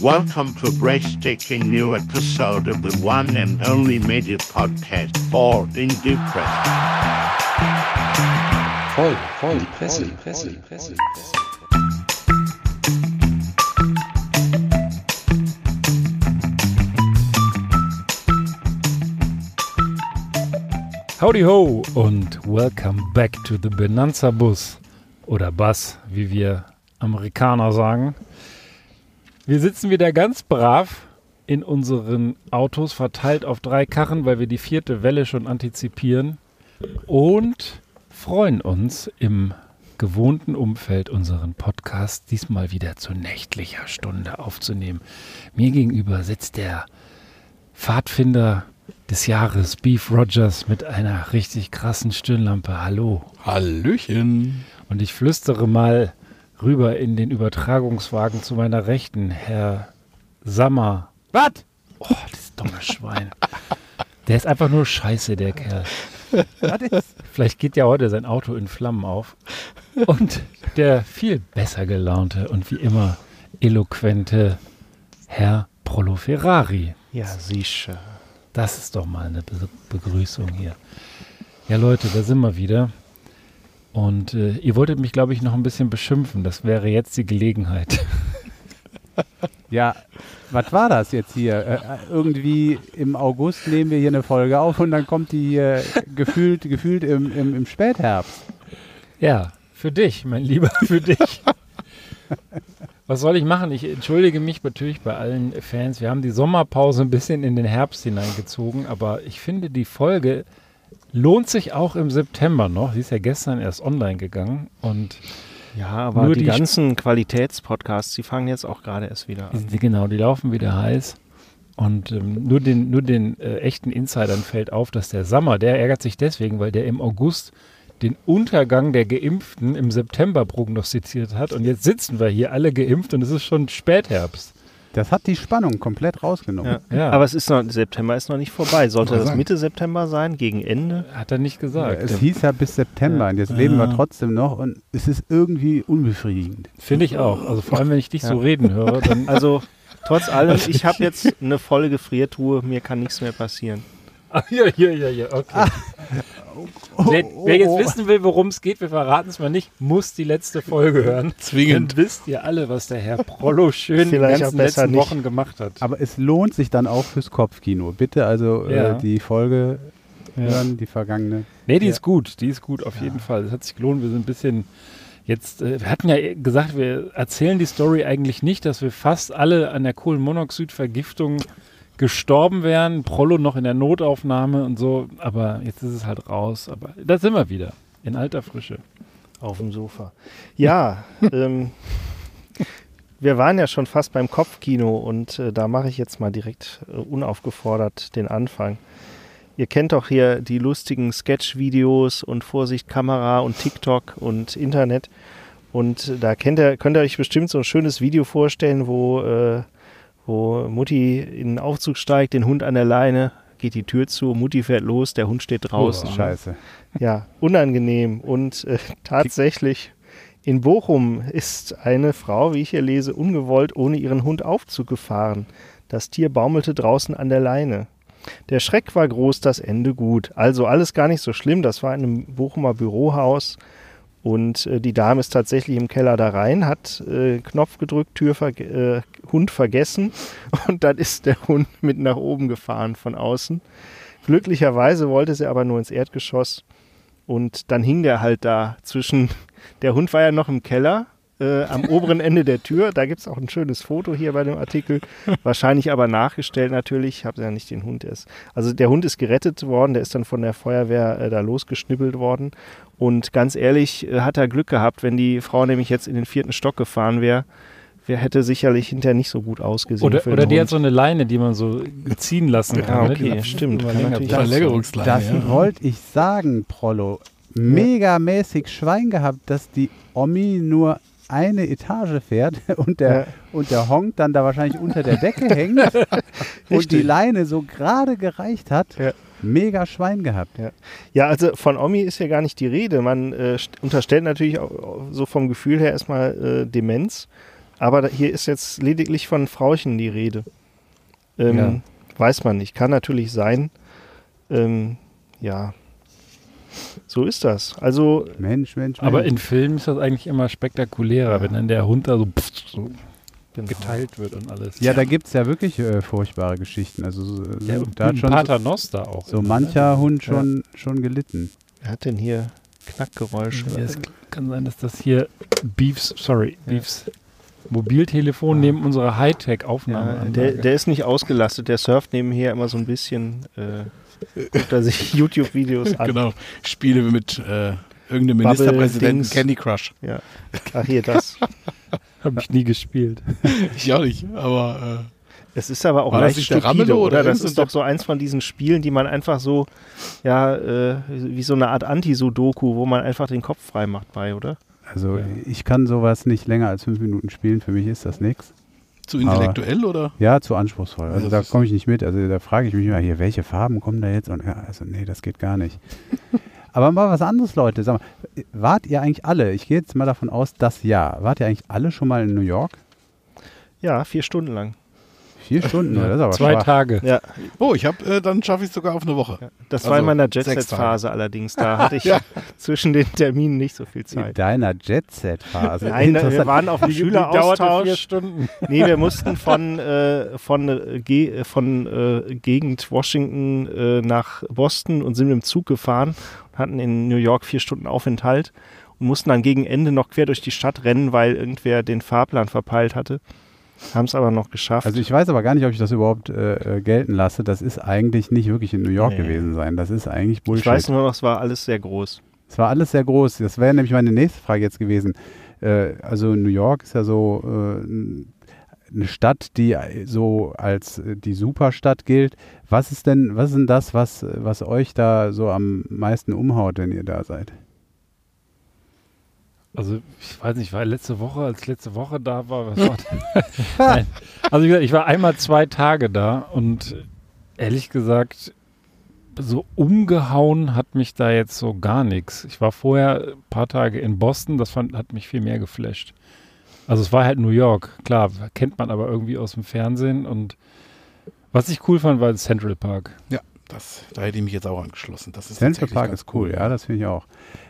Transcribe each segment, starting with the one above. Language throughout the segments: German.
Welcome to a breathtaking new episode of the one and only media podcast for in depression. Voll, voll, Presse, Presse, Presse, Presse. Howdy ho und welcome back to the Benanza Bus oder Bus, wie wir Amerikaner sagen. Wir sitzen wieder ganz brav in unseren Autos verteilt auf drei Karren, weil wir die vierte Welle schon antizipieren und freuen uns im gewohnten Umfeld unseren Podcast diesmal wieder zu nächtlicher Stunde aufzunehmen. Mir gegenüber sitzt der Pfadfinder des Jahres, Beef Rogers, mit einer richtig krassen Stirnlampe. Hallo. Hallöchen. Und ich flüstere mal rüber in den Übertragungswagen zu meiner Rechten, Herr Sammer. Was? Oh, das dumme Schwein. Der ist einfach nur scheiße, der Kerl. Vielleicht geht ja heute sein Auto in Flammen auf. Und der viel besser gelaunte und wie immer eloquente Herr Prolo Ferrari. Ja, sicher. Das ist doch mal eine Be Begrüßung hier. Ja, Leute, da sind wir wieder. Und äh, ihr wolltet mich, glaube ich, noch ein bisschen beschimpfen. Das wäre jetzt die Gelegenheit. Ja, was war das jetzt hier? Äh, irgendwie im August nehmen wir hier eine Folge auf und dann kommt die hier gefühlt, gefühlt im, im, im Spätherbst. Ja, für dich, mein Lieber, für dich. Was soll ich machen? Ich entschuldige mich natürlich bei allen Fans. Wir haben die Sommerpause ein bisschen in den Herbst hineingezogen, aber ich finde, die Folge lohnt sich auch im September noch. Sie ist ja gestern erst online gegangen und ja, aber Nur die, die ganzen Qualitätspodcasts, die fangen jetzt auch gerade erst wieder an. genau, die laufen wieder heiß. Und ähm, nur den, nur den äh, echten Insidern fällt auf, dass der Sommer, der ärgert sich deswegen, weil der im August den Untergang der Geimpften im September prognostiziert hat. Und jetzt sitzen wir hier alle geimpft und es ist schon Spätherbst. Das hat die Spannung komplett rausgenommen. Ja. Ja. Aber es ist noch, September ist noch nicht vorbei. Sollte das. Mitte September sein, gegen Ende? Hat er nicht gesagt. Es hieß ja bis September und jetzt leben wir trotzdem noch und es ist irgendwie unbefriedigend. Finde ich auch. Also vor allem, wenn ich dich so reden höre, dann. Also, trotz allem, ich habe jetzt eine volle Gefriertruhe, mir kann nichts mehr passieren. Ah, ja, ja, ja, ja, okay. wer, wer jetzt wissen will, worum es geht, wir verraten es mal nicht, muss die letzte Folge hören. Zwingend. Dann wisst ihr alle, was der Herr Prollo schön auch besser letzten nicht. Wochen gemacht hat. Aber es lohnt sich dann auch fürs Kopfkino. Bitte also Ja. äh, die Folge Ja. hören, die vergangene. Nee, die Ja. ist gut, die ist gut, auf jeden Fall. Das hat sich gelohnt. Wir sind ein bisschen jetzt, äh, wir hatten ja gesagt, wir erzählen die Story eigentlich nicht, dass wir fast alle an der Kohlenmonoxidvergiftung gestorben wären. Prollo noch in der Notaufnahme und so, aber jetzt ist es halt raus. Aber da sind wir wieder, in alter Frische. Auf dem Sofa. Ja, ähm, wir waren ja schon fast beim Kopfkino und äh, da mache ich jetzt mal direkt äh, unaufgefordert den Anfang. Ihr kennt doch hier die lustigen Sketch-Videos und Vorsicht Kamera und TikTok und Internet. Und da kennt ihr, könnt ihr euch bestimmt so ein schönes Video vorstellen, wo, äh, wo Mutti in den Aufzug steigt, den Hund an der Leine, geht die Tür zu, Mutti fährt los, der Hund steht draußen. Scheiße. Ja, unangenehm. Und äh, tatsächlich in Bochum ist eine Frau, wie ich hier lese, ungewollt ohne ihren Hund Aufzug gefahren. Das Tier baumelte draußen an der Leine. Der Schreck war groß, das Ende gut. Also alles gar nicht so schlimm. Das war in einem Bochumer Bürohaus. Und äh, die Dame ist tatsächlich im Keller da rein, hat äh, Knopf gedrückt, Tür verge äh, Hund vergessen und dann ist der Hund mit nach oben gefahren von außen. Glücklicherweise wollte sie aber nur ins Erdgeschoss und dann hing der halt da zwischen, der Hund war ja noch im Keller, äh, am oberen Ende der Tür. Da gibt es auch ein schönes Foto hier bei dem Artikel. Wahrscheinlich aber nachgestellt natürlich. Ich habe ja nicht den Hund erst. Also der Hund ist gerettet worden, der ist dann von der Feuerwehr äh, da losgeschnippelt worden. Und ganz ehrlich, äh, hat er Glück gehabt, wenn die Frau nämlich jetzt in den vierten Stock gefahren wäre. Wer hätte sicherlich hinterher nicht so gut ausgesehen. Oder, für oder die hat Hund. so eine Leine, die man so ziehen lassen kann. Ja, ne? Die okay, dann stimmt. Verlängerungsleine. Das ja. wollte ich sagen, Prollo. Megamäßig Schwein gehabt, dass die Omi nur eine Etage fährt und der, Ja. und der Honk dann da wahrscheinlich unter der Decke hängt und die. Leine so gerade gereicht hat. Ja. Mega Schwein gehabt. Ja, also von Omi ist ja gar nicht die Rede. Man äh, st- unterstellt natürlich auch, so vom Gefühl her erstmal äh, Demenz. Aber da, hier ist jetzt lediglich von Frauchen die Rede. Ähm, Ja. Weiß man nicht. Kann natürlich sein. Ähm, ja. So ist das. Also, Mensch, Mensch, Mensch. Aber in Filmen ist das eigentlich immer spektakulärer, wenn dann der Hund da so, pff, so genau. geteilt wird und alles. ja, da gibt es ja wirklich äh, furchtbare Geschichten. Also so, Ja, so, und da hat ein schon so, Paternoster auch. so mancher Hund schon, schon gelitten. Wer hat denn hier Knackgeräusche? Ja, es kann sein, dass das hier Beefs, sorry, Beefs Mobiltelefon neben unserer Ja, Hightech-Aufnahme. der, der ist nicht ausgelastet. Der surft nebenher immer so ein bisschen. Äh, guckt er sich YouTube-Videos an. Genau. Spiele mit äh, irgendeinem Bubble Ministerpräsidenten Dings. Candy Crush. Ja. Ach, hier das. habe ich nie gespielt. Ich auch nicht, aber Es ist aber auch War leicht stupide, oder? oder Das ist doch so eins von diesen Spielen, die man einfach so, ja, äh, wie so eine Art Anti-Sudoku, wo man einfach den Kopf frei macht bei, oder? Also Ja. ich kann sowas nicht länger als fünf Minuten spielen. Für mich ist das nichts. Zu intellektuell oder? Ja, zu anspruchsvoll. Also Ja, da komme ich nicht mit. Also da frage ich mich immer hier, welche Farben kommen da jetzt? Und ja, also nee, das geht gar nicht. Aber mal was anderes, Leute. Sag mal, wart ihr eigentlich alle, ich gehe jetzt mal davon aus, das ja, wart ihr eigentlich alle schon mal in New York? Ja, vier Stunden lang. Vier Stunden, das ist aber Zwei schwach. Tage. Ja, Oh, ich habe, äh, dann schaffe ich es sogar auf eine Woche. das Also war in meiner Jet-Set-Phase allerdings. Da hatte ich Ja. zwischen den Terminen nicht so viel In Zeit. deiner Jet-Set-Phase. Nein, wir waren auf dem dauerte vier Schüleraustausch. Stunden. Nee, wir mussten von, äh, von, äh, Ge äh, von äh, Gegend Washington äh, nach Boston und sind mit dem Zug gefahren und hatten in New York vier Stunden Aufenthalt und mussten dann gegen Ende noch quer durch die Stadt rennen, weil irgendwer den Fahrplan verpeilt hatte. Haben es aber noch geschafft. Also ich weiß aber gar nicht, ob ich das überhaupt äh, äh, gelten lasse. Das ist eigentlich nicht wirklich in New York Nee. gewesen sein. Das ist eigentlich Bullshit. ich weiß nur noch, es war alles sehr groß. Es war alles sehr groß. Das wäre nämlich meine nächste Frage jetzt gewesen. Äh, also New York ist ja so äh, eine Stadt, die so als äh, die Superstadt gilt. Was ist denn, was ist denn das, was, was euch da so am meisten umhaut, wenn ihr da seid? Also, ich weiß nicht, war letzte Woche, als letzte Woche da war, was war Nein. Also, wie gesagt, ich war einmal zwei Tage da und ehrlich gesagt, so umgehauen hat mich da jetzt so gar nichts. Ich war vorher ein paar Tage in Boston, das fand, hat mich viel mehr geflasht. Also, es war halt New York, klar, kennt man aber irgendwie aus dem Fernsehen und was ich cool fand, war Central Park. Das, da hätte ich mich jetzt auch angeschlossen. Das ist Central Park ist cool, ja, das finde ich auch.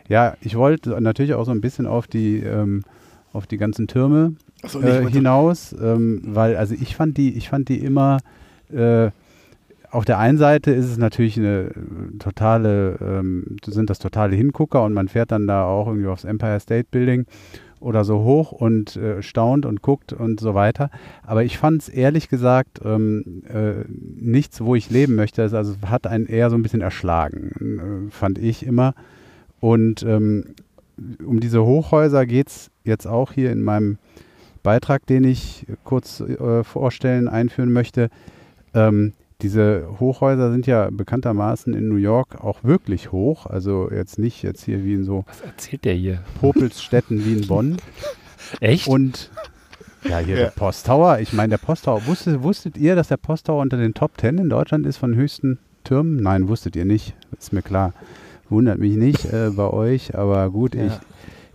Ja, ich wollte natürlich auch so ein bisschen auf die, ähm, auf die ganzen Türme ich äh, hinaus, ähm, weil also ich fand die, ich fand die immer äh, auf der einen Seite ist es natürlich eine äh, totale, ähm, sind das totale Hingucker und man fährt dann da auch irgendwie aufs Empire State Building oder so hoch und äh, staunt und guckt und so weiter. Aber ich fand es ehrlich gesagt ähm, äh, nichts, wo ich leben möchte. Es also hat einen eher so ein bisschen erschlagen, äh, fand ich immer. Und ähm, um diese Hochhäuser geht es jetzt auch hier in meinem Beitrag, den ich kurz äh, vorstellen, einführen möchte. Ähm, diese Hochhäuser sind ja bekanntermaßen in New York auch wirklich hoch. Also jetzt nicht jetzt hier wie in so Was erzählt der hier? Popelsstädten wie in Bonn. Echt? Und ja, hier der Posttower. Ich meine, der Posttower. Wusstet, wusstet ihr, dass der Posttower unter den Top Ten in Deutschland ist von höchsten Türmen? Nein, wusstet ihr nicht. Ist mir klar. Wundert mich nicht äh, bei euch, aber gut, Ja. ich,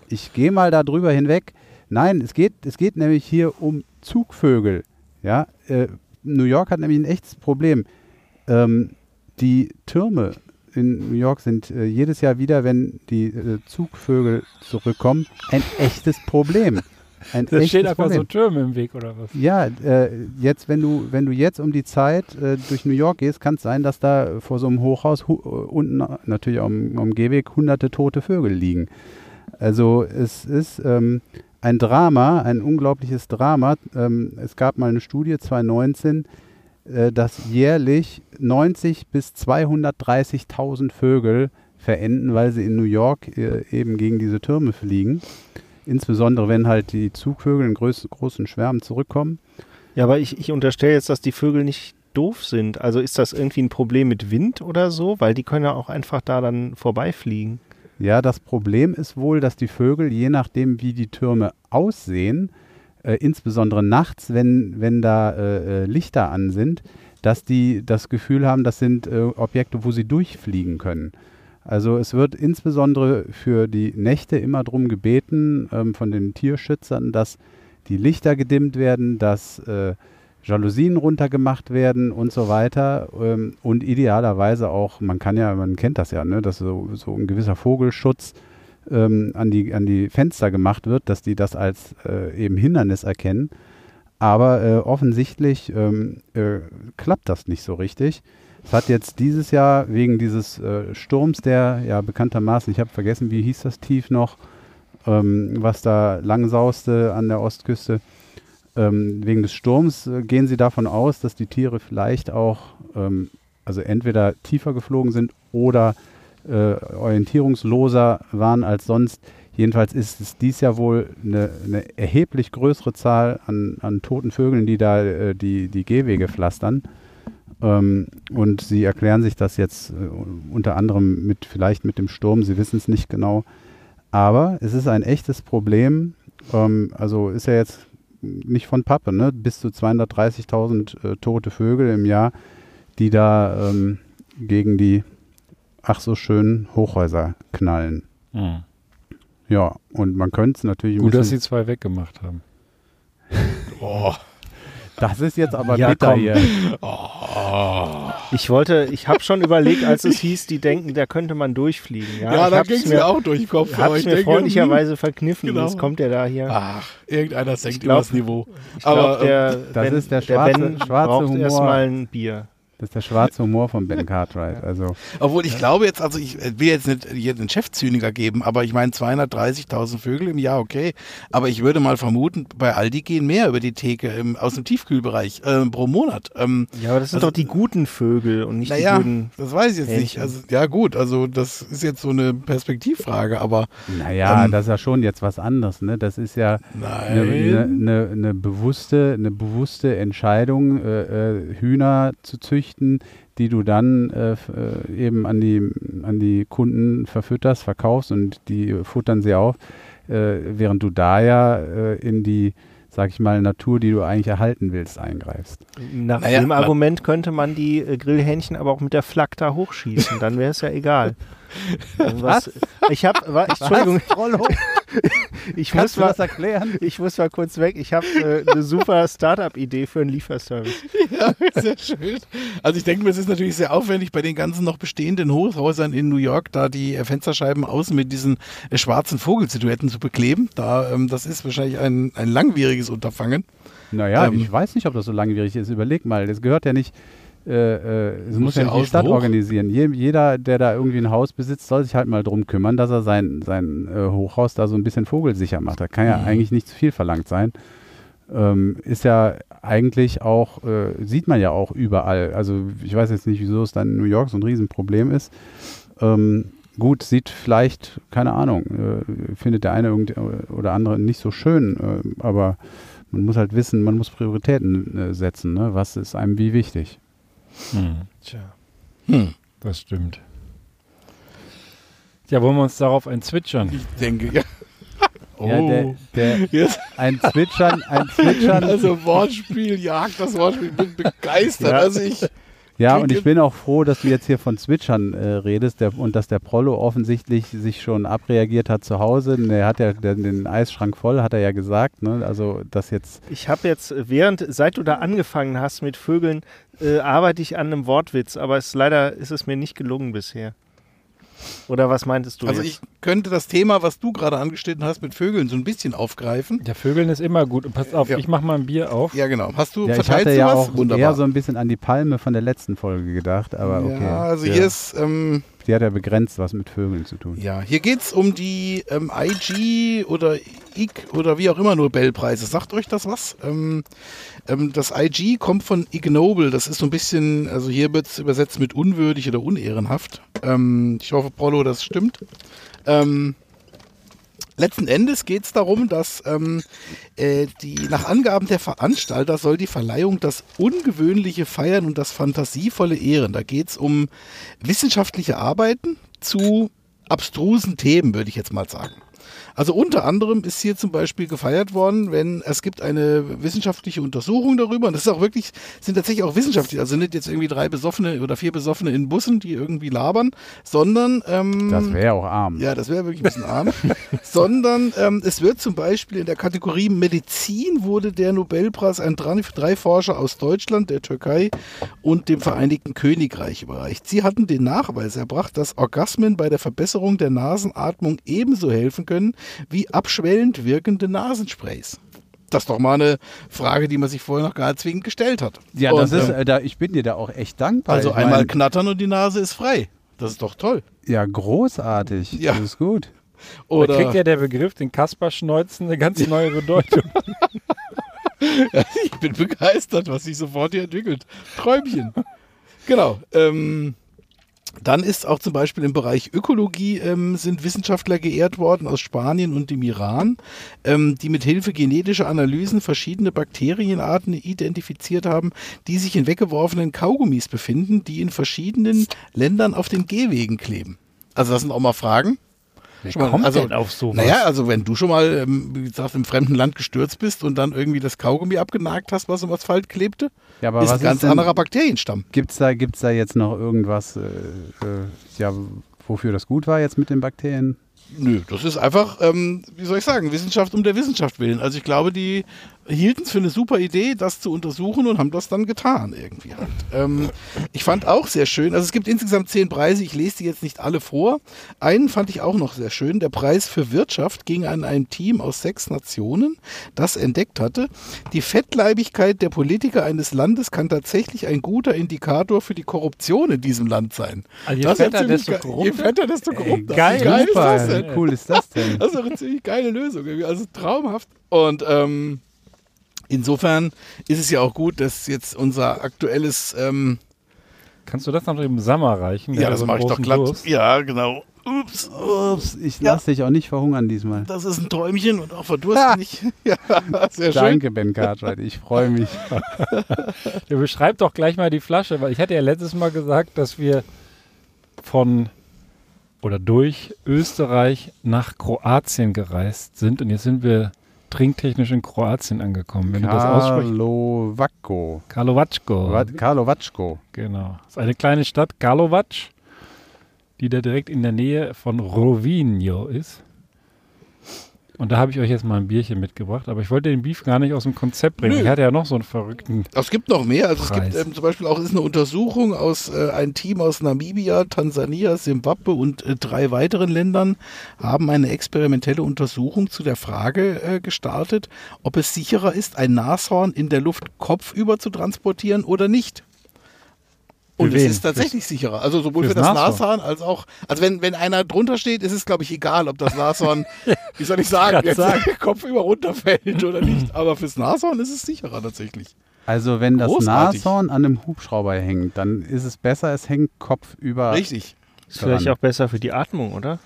ich gehe mal da drüber hinweg. Nein, es geht, es geht nämlich hier um Zugvögel. Ja, äh, New York hat nämlich ein echtes Problem. Ähm, die Türme in New York sind äh, jedes Jahr wieder, wenn die äh, Zugvögel zurückkommen, ein echtes Problem. Ein da steht echtes einfach Problem. so Türme im Weg oder was? Ja, äh, jetzt, wenn du, wenn du jetzt um die Zeit äh, durch New York gehst, kann es sein, dass da vor so einem Hochhaus hu- äh, unten natürlich am, am Gehweg hunderte tote Vögel liegen. Also es ist ähm, ein Drama, ein unglaubliches Drama. Ähm, es gab mal eine Studie 2019, äh, dass jährlich 90 bis 230.000 Vögel verenden, weil sie in New York äh, eben gegen diese Türme fliegen. Insbesondere wenn halt die Zugvögel in größ großen Schwärmen zurückkommen. Ja, aber ich, ich unterstelle jetzt, dass die Vögel nicht doof sind. Also ist das irgendwie ein Problem mit Wind oder so? Weil die können ja auch einfach da dann vorbeifliegen. Ja, das Problem ist wohl, dass die Vögel, je nachdem wie die Türme aussehen, äh, insbesondere nachts, wenn, wenn da äh, äh, Lichter an sind, dass die das Gefühl haben, das sind äh, Objekte, wo sie durchfliegen können. Also es wird insbesondere für die Nächte immer darum gebeten ähm, von den Tierschützern, dass die Lichter gedimmt werden, dass äh, Jalousien runtergemacht werden und so weiter. Ähm, und idealerweise auch, man kann ja, man kennt das ja, ne, dass so, so ein gewisser Vogelschutz ähm, an, die, an die Fenster gemacht wird, dass die das als äh, eben Hindernis erkennen. Aber äh, offensichtlich ähm, äh, klappt das nicht so richtig. Es hat jetzt dieses Jahr wegen dieses äh, Sturms, der ja bekanntermaßen, ich habe vergessen, wie hieß das Tief noch, ähm, was da langsauste an der Ostküste. Ähm, wegen des Sturms äh, gehen sie davon aus, dass die Tiere vielleicht auch, ähm, also entweder tiefer geflogen sind oder äh, orientierungsloser waren als sonst. Jedenfalls ist es dies Jahr wohl eine, eine erheblich größere Zahl an, an, toten Vögeln, die da äh, die, die Gehwege pflastern. Ähm, und sie erklären sich das jetzt äh, unter anderem mit vielleicht mit dem Sturm, sie wissen es nicht genau. Aber es ist ein echtes Problem. Ähm, also ist ja jetzt nicht von Pappe, ne? bis zu 230.000 äh, tote Vögel im Jahr, die da ähm, gegen die ach so schönen Hochhäuser knallen. Mhm. Ja, und man könnte es natürlich. Gut, dass sie zwei weggemacht haben. Oh. Das ist jetzt aber Ja, bitter komm. hier. Oh. Ich wollte, ich habe schon überlegt, als es hieß, die denken, da könnte man durchfliegen. Ja, Ja, da ging es mir, auch durch den Kopf. aber hab's ich mir denke, freundlicherweise verkniffen. Genau. Jetzt kommt er da hier. hm, Ach, irgendeiner senkt glaub- übers Niveau. ich glaube, aber, der, das ben, ist der schwarze- Ben schwarze braucht Humor. erstmal ein Bier. Das ist der schwarze Humor von Ben Cartwright. Also, Obwohl ich glaube jetzt, also ich will jetzt nicht hier den Chefzyniker geben, aber ich meine 230.000 Vögel im Jahr, okay. Aber ich würde mal vermuten, bei Aldi gehen mehr über die Theke im, aus dem Tiefkühlbereich äh, pro Monat. Ähm, Ja, aber das sind Also- doch die guten Vögel und nicht naja, die guten. das weiß ich jetzt nicht. Hähnchen. Also, ja gut, also das ist jetzt so eine Perspektivfrage, aber naja, Ähm, das ist ja schon jetzt was anderes. Ne? Das ist ja eine, eine, eine, eine, bewusste, eine bewusste Entscheidung, äh, äh, Hühner zu züchten, die du dann äh, äh, eben an die, an die Kunden verfütterst, verkaufst und die futtern sie auf, äh, während du da ja äh, in die, sag ich mal, Natur, die du eigentlich erhalten willst, eingreifst. Nach Naja, dem Argument könnte man die äh, Grillhähnchen aber auch mit der Flak da hochschießen, dann wäre es ja egal. Also was? Ich habe, Entschuldigung, ich muss Kannst du mal, das erklären? ich muss mal kurz weg. Ich habe äh, eine super Startup-Idee für einen Lieferservice. Ja, sehr schön. Also ich denke mir, es ist natürlich sehr aufwendig bei den ganzen noch bestehenden Hochhäusern in New York, da die äh, Fensterscheiben außen mit diesen äh, schwarzen Vogelsilhouetten zu bekleben. Da, ähm, das ist wahrscheinlich ein, ein langwieriges Unterfangen. Naja, Ähm, ich weiß nicht, ob das so langwierig ist. Überleg mal, das gehört ja nicht, äh, äh, es muss Muss ja nicht die Stadt hoch. organisieren. Je, jeder, der da irgendwie ein Haus besitzt, soll sich halt mal drum kümmern, dass er sein, sein äh, Hochhaus da so ein bisschen vogelsicher macht. Da kann ja Mhm. eigentlich nicht zu viel verlangt sein. Ähm, ist ja eigentlich auch, äh, sieht man ja auch überall. Also ich weiß jetzt nicht, wieso es dann in New York so ein Riesenproblem ist. Ähm, gut, sieht vielleicht, keine Ahnung, äh, findet der eine irgend oder andere nicht so schön, äh, aber man muss halt wissen, man muss Prioritäten äh, setzen. Ne? Was ist einem wie wichtig? Hm, Tja. Hm. das stimmt. Ja, wollen wir uns darauf ein Zwitschern? Ich denke, ja. Oh. Ja, der, der, Jetzt, ein Zwitschern, ein Zwitschern. also Wortspiel, jagt das Wortspiel, ich bin begeistert. Ja. Also ich, Ja, und ich bin auch froh, dass du jetzt hier von Zwitschern äh, redest der, und dass der Prollo offensichtlich sich schon abreagiert hat zu Hause. Denn Er hat ja den, den Eisschrank voll, hat er ja gesagt. Ne? Also das jetzt, Ich habe jetzt, äh, während, seit du da angefangen hast mit Vögeln, äh, arbeite ich an einem Wortwitz, aber es, leider ist es mir nicht gelungen bisher. Oder was meintest du also jetzt? ich könnte das Thema, was du gerade angeschnitten hast, mit Vögeln so ein bisschen aufgreifen. Ja, Vögeln ist immer gut. Und pass auf, Ja. ich mach mal ein Bier auf. Ja, genau. Hast du, ja, ich hatte ja was? auch Wunderbar. eher so ein bisschen an die Palme von der letzten Folge gedacht, aber okay. Ja, also ja. hier ist, ähm, Die hat ja begrenzt was mit Vögeln zu tun. Ja, hier geht es um die ähm, IG oder IG oder wie auch immer Nobelpreise. Sagt euch das was? Ähm, ähm, das IG kommt von ignoble. Das ist so ein bisschen, also hier wird es übersetzt mit unwürdig oder unehrenhaft. Ähm, ich hoffe, Prollo, das stimmt. Ähm, letzten Endes geht es darum, dass ähm, äh, die, nach Angaben der Veranstalter soll die Verleihung das ungewöhnliche feiern und das fantasievolle ehren. Da geht es um wissenschaftliche Arbeiten zu abstrusen Themen, würde ich jetzt mal sagen. Also unter anderem ist hier zum Beispiel gefeiert worden, wenn es gibt eine wissenschaftliche Untersuchung darüber, und das ist auch wirklich, sind tatsächlich auch wissenschaftlich, also nicht jetzt irgendwie drei Besoffene oder vier Besoffene in Bussen, die irgendwie labern, sondern ähm, Das wäre auch arm. ja, das wäre wirklich ein bisschen arm. Sondern ähm, es wird zum Beispiel in der Kategorie Medizin wurde der Nobelpreis an drei, drei Forscher aus Deutschland, der Türkei und dem Vereinigten Königreich überreicht. Sie hatten den Nachweis erbracht, dass Orgasmen bei der Verbesserung der Nasenatmung ebenso helfen können wie abschwellend wirkende Nasensprays. Das ist doch mal eine Frage, die man sich vorher noch gar nicht zwingend gestellt hat. Ja, Und, das ist, ähm, äh, da, ich bin dir da auch echt dankbar. also ich einmal mein, knattern und die Nase ist frei. Das ist doch toll. Ja, großartig. Ja. Das ist gut. Da Oder kriegt ja der Begriff, den Kasper-Schneuzen, eine ganz neue Bedeutung. Ich bin begeistert, was sich sofort hier entwickelt. Träumchen. Genau. Ähm, dann ist auch zum Beispiel im Bereich Ökologie ähm, sind Wissenschaftler geehrt worden aus Spanien und dem Iran, ähm, die mit Hilfe genetischer Analysen verschiedene Bakterienarten identifiziert haben, die sich in weggeworfenen Kaugummis befinden, die in verschiedenen Ländern auf den Gehwegen kleben. Also das sind auch mal Fragen. Wer Schon mal- kommt also- denn auf sowas? Naja, also wenn du schon mal, ähm, wie gesagt, im fremden Land gestürzt bist und dann irgendwie das Kaugummi abgenagt hast, was im Asphalt klebte, Ja, aber ist was ein ganz ist denn, anderer Bakterienstamm. Gibt's da, gibt's da jetzt noch irgendwas, äh, äh, ja, wofür das gut war jetzt mit den Bakterien? Nö, das ist einfach, ähm, wie soll ich sagen, Wissenschaft um der Wissenschaft willen. Also ich glaube, die hielten es für eine super Idee, das zu untersuchen und haben das dann getan irgendwie halt. Ähm, ich fand auch sehr schön, also es gibt insgesamt zehn Preise, ich lese die jetzt nicht alle vor. Einen fand ich auch noch sehr schön. Der Preis für Wirtschaft ging an ein Team aus sechs Nationen, das entdeckt hatte, die Fettleibigkeit der Politiker eines Landes kann tatsächlich ein guter Indikator für die Korruption in diesem Land sein. Also je Das fetter, desto korrupter. Je fetter, desto korrupter. geil, geil ist das denn? cool ist das denn? Das ist doch eine ziemlich geile Lösung. irgendwie. Also traumhaft. Und ähm, insofern ist es ja auch gut, dass jetzt unser aktuelles. Ähm, Kannst du das noch dem Sammer reichen? Ja, das so mache ich doch glatt. Durst. Ja, genau. Ups. Ups, ich Ja. lasse dich auch nicht verhungern diesmal. Das ist ein Träumchen und auch verdursten nicht. Ja, sehr schön. Danke, Ben Cartwright, ich freue mich. Der beschreibt doch gleich mal die Flasche, weil ich hatte ja letztes Mal gesagt, dass wir von oder durch Österreich nach Kroatien gereist sind und jetzt sind wir trinktechnisch in Kroatien angekommen. Wenn du das aussprichst. Karlovacko. Karlovacko. Genau. Das ist eine kleine Stadt, Karlovac, die da direkt in der Nähe von Rovinjo ist. Und da habe ich euch jetzt mal ein Bierchen mitgebracht, aber ich wollte den Beef gar nicht aus dem Konzept bringen. Nö. Ich hatte ja noch so einen verrückten. Es gibt noch mehr. Also es Preis. gibt ähm, zum Beispiel auch ist eine Untersuchung aus äh, ein Team aus Namibia, Tansania, Simbabwe und äh, drei weiteren Ländern haben eine experimentelle Untersuchung zu der Frage äh, gestartet, ob es sicherer ist, ein Nashorn in der Luft kopfüber zu transportieren oder nicht. Und Für es wen? ist tatsächlich sicherer. Also sowohl für fürs das Nashorn? Nashorn als auch, also wenn, wenn einer drunter steht, ist es, glaube ich, egal, ob das Nashorn, wie soll ich sagen, jetzt sagen. kopfüber runterfällt oder nicht. Aber fürs Nashorn ist es sicherer tatsächlich. Also wenn das Großartig. Nashorn an einem Hubschrauber hängt, dann ist es besser, es hängt Kopf über. Richtig. Ist vielleicht auch besser für die Atmung, oder?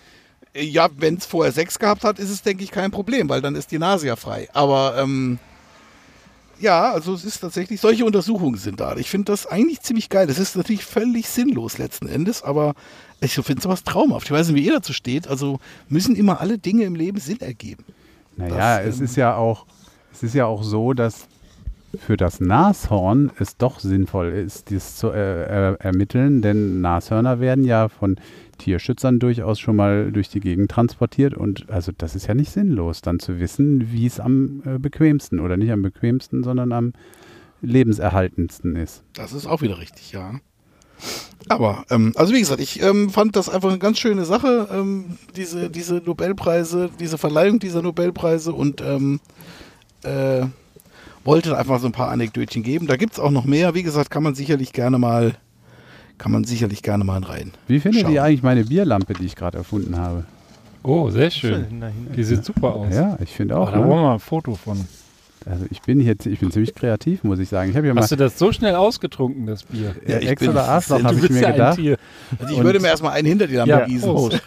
Ja, wenn es vorher sechs gehabt hat, ist es, denke ich, kein Problem, weil dann ist die Nase ja frei. Aber ähm, ja, also es ist tatsächlich, solche Untersuchungen sind da. Ich finde das eigentlich ziemlich geil. Das ist natürlich völlig sinnlos letzten Endes, aber ich finde sowas traumhaft. Ich weiß nicht, wie ihr dazu steht. Also müssen immer alle Dinge im Leben Sinn ergeben. Naja, Das, es ähm, ist ja auch, es ist ja auch so, dass für das Nashorn es doch sinnvoll ist, dies zu äh, äh, ermitteln, denn Nashörner werden ja von Tierschützern durchaus schon mal durch die Gegend transportiert und also das ist ja nicht sinnlos, dann zu wissen, wie es am äh, bequemsten oder nicht am bequemsten, sondern am lebenserhaltendsten ist. Das ist auch wieder richtig, ja. Aber, ähm, also wie gesagt, ich ähm, fand das einfach eine ganz schöne Sache, ähm, diese, diese Nobelpreise, diese Verleihung dieser Nobelpreise und ähm, äh, wollte einfach so ein paar Anekdötchen geben. Da gibt es auch noch mehr. Wie gesagt, kann man sicherlich gerne mal, kann man sicherlich gerne mal rein. Wie findet Schauen. ihr eigentlich meine Bierlampe, die ich gerade erfunden habe? Oh, sehr schön. Die sieht super aus. Ja, ich finde Oh, auch. da brauchen wir Ne? mal ein Foto von. Also ich bin hier, ich bin ziemlich kreativ, muss ich sagen. Ich habe ja mal Hast du das so schnell ausgetrunken, das Bier? ja, ich Ex bin- oder Arschloch du habe ich mir ja ein gedacht. Tier. Also ich Und- würde mir erstmal einen hinter die Lampe Ja, gießen. Prost.